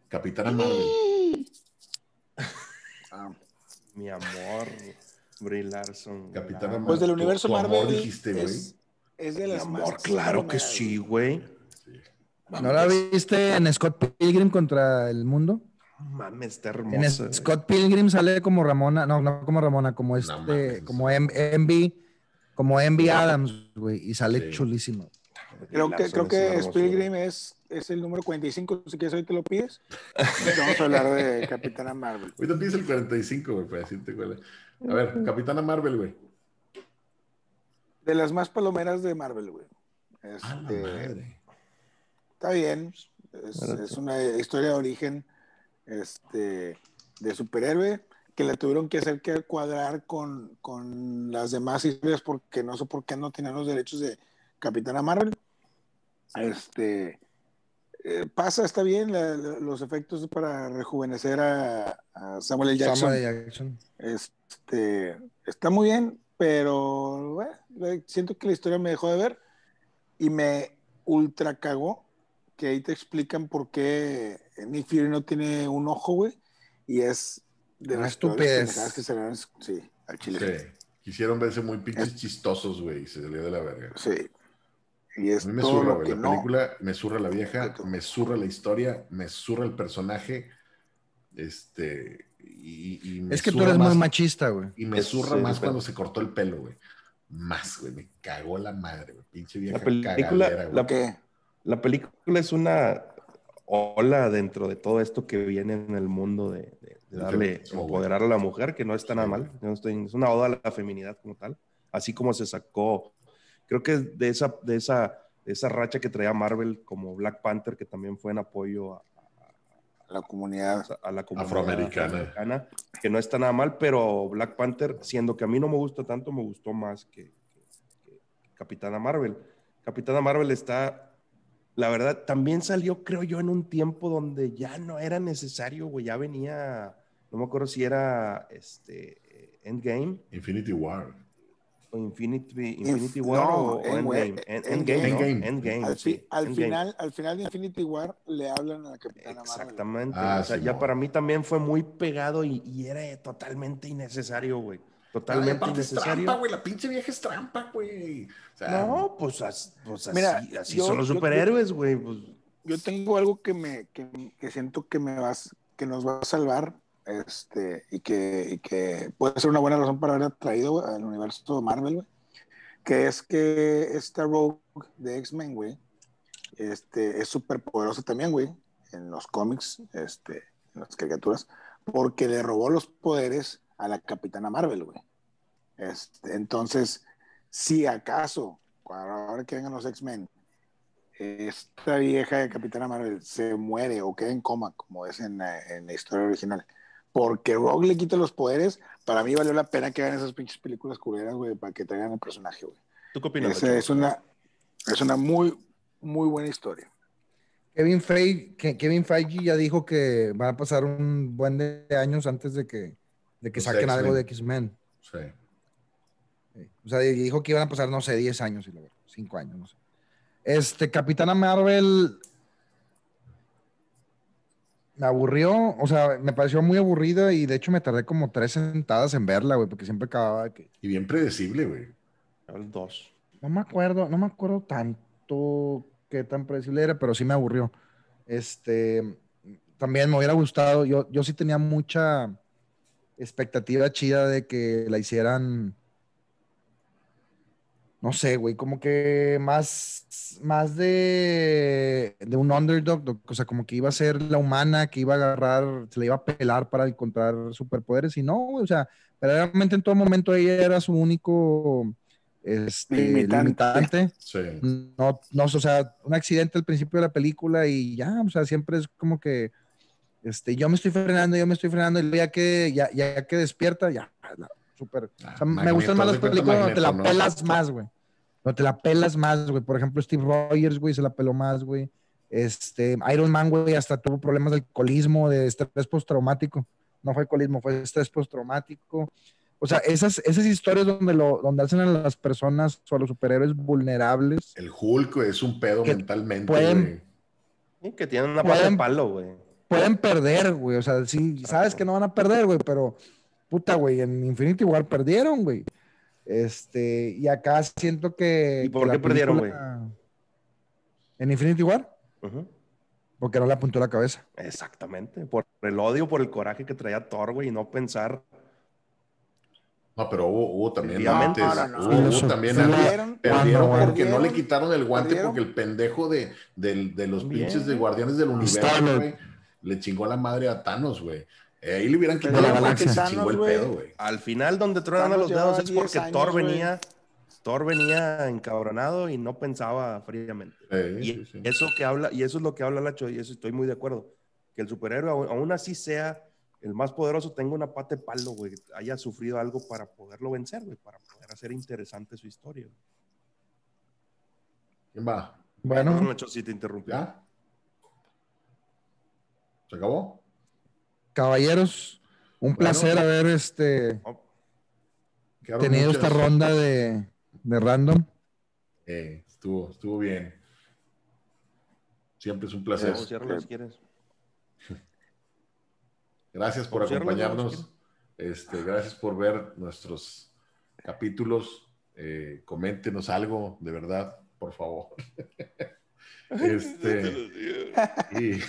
Capitana Marvel. Ah, Mi amor, Brie Larson. Capitana Mi Pues del universo tu amor, Marvel dijiste, güey. es, es de Mi las amor, más claro que sí, güey. güey. ¿No la viste en Scott Pilgrim contra el mundo? Mames, está En hermosa. Scott Pilgrim sale como Ramona, no, no como Ramona, como este, mames. como Envy, como Envy Adams, güey, y sale Sí. chulísimo. Creo que, creo que. Pilgrim es, es el número 45. Si quieres, hoy te lo pides. Vamos a hablar de Capitana Marvel. Ahorita pides el 45, güey, para decirte cuál es. A ver, Capitana Marvel, güey. De las más palomeras de Marvel, güey. Este, madre. está bien. Es una historia de origen este, de superhéroe, que le tuvieron que hacer que cuadrar con, con las demás historias porque no sé por qué no tenían los derechos de Capitana Marvel. Este, eh, pasa, está bien, la- la- los efectos para rejuvenecer a, a Samuel L. Jackson. Samuel L. Jackson. Este, está muy bien, pero bueno, siento que la historia me dejó de ver y me ultra cagó que ahí te explican por qué Nick Fury no tiene un ojo, güey, y es de Una las estupidez. que se le dan, sí, al chile. Sí. Quisieron verse muy pinches chistosos, güey, y se salió de la verga. Sí. Y es A mí me todo lo güey. que La no. película me zurra la vieja, me zurra la historia, me zurra el personaje. Este. Y, y me Es que tú eres más- muy machista, güey. Y me Es- zurra sí, más cuando se cortó el pelo, güey. Más, güey. Me cagó la madre, güey. Pinche vieja La película, cagadera, güey. la, ¿Qué? La película es una ola dentro de todo esto que viene en el mundo de, de- de darle, güey. empoderar a la mujer, que no está nada Sí. mal. Yo no estoy- es una oda a la feminidad como tal. Así como se sacó, creo que de esa, de esa, de esa racha que traía Marvel como Black Panther, que también fue en apoyo a, La comunidad. a la comunidad Afroamericana. afroamericana, que no está nada mal, pero Black Panther, siendo que a mí no me gusta tanto, me gustó más que, que- que Capitana Marvel. Capitana Marvel está, la verdad, también salió, creo yo, en un tiempo donde ya no era necesario, güey, ya venía, no me acuerdo si era este Endgame Infinity War. o Infinity, Inf- Infinity War no, o, o Endgame, Endgame. En- Endgame. Endgame, ¿no? Endgame. Al, sí, al final, al final de Infinity War le hablan a la Capitana Marvel. Exactamente. Ah, o sea, sí, ya mo. para mí también fue muy pegado y, y era totalmente innecesario, güey. Totalmente Ay, es trampa, güey. La pinche vieja es trampa, güey. O sea, no, pues, as- pues así, Mira, así yo- son los superhéroes, güey. Pues, Yo tengo algo que me que, que siento que me vas que nos va a salvar este y que, y que puede ser una buena razón para haber traído güey, al universo de Marvel, güey. Que es que esta Rogue de X-Men, güey, este, es súper poderosa también, güey, en los cómics, este, en las caricaturas, porque le robó los poderes a la Capitana Marvel, güey. Este, entonces, si acaso, ahora que vengan los X-Men, esta vieja de Capitana Marvel se muere o queda en coma, como es en la, en la historia original, porque Rogue le quita los poderes, para mí valió la pena que hagan esas pinches películas culeras, güey, para que traigan el personaje, güey. ¿Tú qué opinas? Esa Nacho? Es una, es una muy, muy buena historia. Kevin Feige, Kevin Feige ya dijo que van a pasar un buen de años antes de que, de que Los saquen algo de X-Men. sí. Sí. O sea, dijo que iban a pasar, no sé, 10 años, y la verdad, 5 años, no sé. Este, Capitana Marvel me aburrió, o sea, me pareció muy aburrida y de hecho me tardé como tres sentadas en verla, güey, porque siempre acababa de que... Y bien predecible, güey. El 2. No me acuerdo, no me acuerdo tanto qué tan predecible era, pero sí me aburrió. Este, también me hubiera gustado, yo, yo sí tenía mucha expectativa chida de que la hicieran, no sé, güey, como que más, más de, de un underdog, do- o sea, como que iba a ser la humana, que iba a agarrar, se le iba a pelar para encontrar superpoderes, y no, güey, o sea, verdaderamente en todo momento ella era su único este, Limitante. limitante. Sí. No, no, o sea, un accidente al principio de la película y ya, o sea, siempre es como que, este, yo me estoy frenando, yo me estoy frenando y luego ya que, ya, ya que despierta, ya, la- súper. Ah, O sea, me gustan más las películas donde te la pelas más, güey. Donde te la pelas más, güey. Por ejemplo, Steve Rogers, güey, se la peló más, güey. Este, Iron Man, güey, hasta tuvo problemas de alcoholismo, de estrés postraumático. No fue alcoholismo, fue estrés postraumático. O sea, esas, esas historias donde, lo, donde hacen a las personas o a los superhéroes vulnerables. El Hulk güey, es un pedo Que mentalmente, pueden- que tienen una pata de Pueden- palo, güey. Pueden perder, güey. O sea, sí, sabes que no van a perder, güey, pero puta, güey, en Infinity War perdieron, güey. Este, y acá siento que. ¿Y por que qué perdieron, película- ¿En Infinity War? Ujú. Porque no le apuntó la cabeza. Exactamente. Por el odio, por el coraje que traía Thor, güey, y no pensar. No, pero hubo, hubo también Obviamente. antes. No, no, no. Hubo, hubo también. Perdieron, Perdieron porque no le perdieron, quitaron el guante perdieron. porque el pendejo de, del- de los También. pinches de Guardianes del Universo, güey, le chingó la madre a Thanos, güey. Eh, ahí le hubieran quitado la guante y se chingó el pedo, güey. Al final, donde truenan los dedos es 10 porque años, Thor venía. Thor venía encabronado y no pensaba fríamente. Sí, Y sí, sí. eso que habla, y eso es lo que habla Lacho, y eso estoy muy de acuerdo. que el superhéroe, aún, así sea el más poderoso, tenga una pata de palo, güey, haya sufrido algo para poderlo vencer, güey, para poder hacer interesante su historia. güey. ¿Quién va? Bueno, Nacho, si te interrumpí. ¿Ya? ¿Se acabó? caballeros, un Bueno. placer haber este, Quedaron tenido esta ronda de, de random. Eh, estuvo, estuvo bien. Siempre es un placer. no, ciérralo si quieres. Gracias por acompañarnos. Este, gracias por ver nuestros capítulos. Eh, coméntenos algo, de verdad, por favor. Este, y,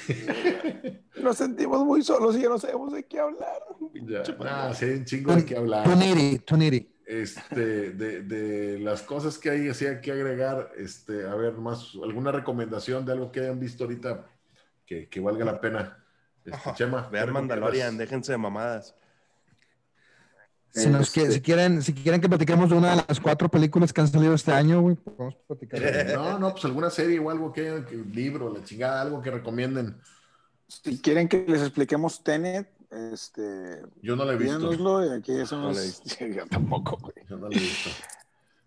Nos sentimos muy solos y ya no sabemos de qué hablar. ya, nah, sí hay un chingo de qué hablar. Tuniri, Tuniri. Este, de, de las cosas que hay, así hay que agregar, este, a ver, más, alguna recomendación de algo que hayan visto ahorita que, que valga la pena. Este, Chema, ¿qué Vean? Mandalorian, déjense de mamadas. Si, nos Este- si quieren, si quieren que platiquemos de una de las cuatro películas que han salido este año, güey, podemos platicar. Eh, No, no, pues alguna serie o algo que, que libro, la chingada, algo que recomienden. Si quieren que les expliquemos Tenet, este, Yo no la he visto. y aquí hacemos. No la he visto. Yo tampoco, güey. Yo no la he visto.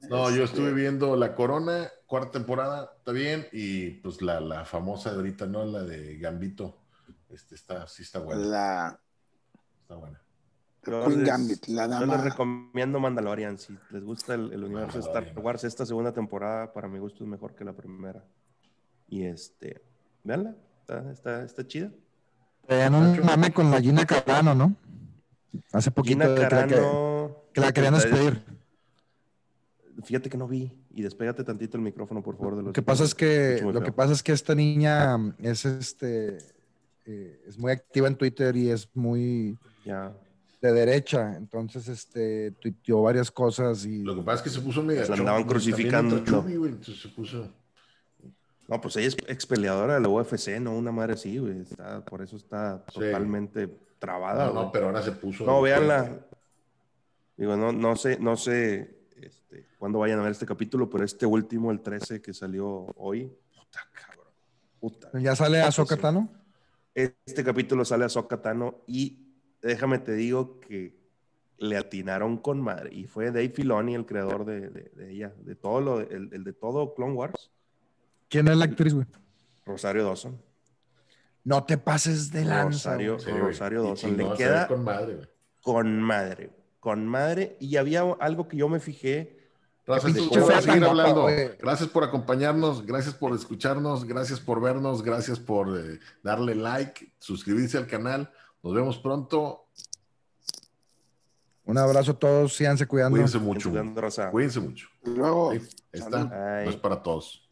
No, yo Este, estuve viendo La Corona, cuarta temporada, está bien, y pues la, la famosa de ahorita, ¿no? La de Gambito. Este está, sí está buena. La Está buena. Yo Queen les- Gambit, la Yo les dama. recomiendo Mandalorian. Si les gusta el, el universo de Star. Wars, esta segunda temporada, para mi gusto, es mejor que la primera. Y este, véanla, está, está, está chida. Traían un mame con la Gina Carano, ¿no? Hace poquito Gina Carano. que la querían despedir. Fíjate que no vi. Y despégate tantito el micrófono, por favor. De los Lo que pasa es que, lo que pasa es que esta niña mm, es este eh, es muy activa en Twitter y es muy Ya. De derecha, entonces este tuiteó varias cosas y Lo que pasa es que se puso medio. La andaban crucificando. Entonces se puso. No, pues ella es ex peleadora de la UFC, no una madre así, güey. Está, por eso está Sí. totalmente trabada. No, no, güey. pero ahora se puso. No, véanla. Digo, no, no sé, no sé este, cuándo vayan a ver este capítulo, pero este último, el 13 que salió hoy, puta cabrón. Puta. ya sale Ahsoka Sí. Tano. Este capítulo sale a Tano y déjame te digo que le atinaron con madre. Y fue Dave Filoni el creador de, de- de ella, de todo lo, el, el de todo Clone Wars, ¿Quién es la actriz, güey? Rosario Dawson. No te pases de lanza. Rosario. Sí. Rosario Dawson. Le queda con madre, güey. con madre, con madre. Y había algo que yo me fijé. Fea a seguir hablando. güey. Gracias por acompañarnos, gracias por escucharnos, gracias por vernos, gracias por eh, darle like, suscribirse al canal. Nos vemos pronto. Un abrazo a todos, síganse cuidando. Cuídense mucho. Cuidando. Cuídense mucho. Luego. Ahí está. Ay. No es para todos.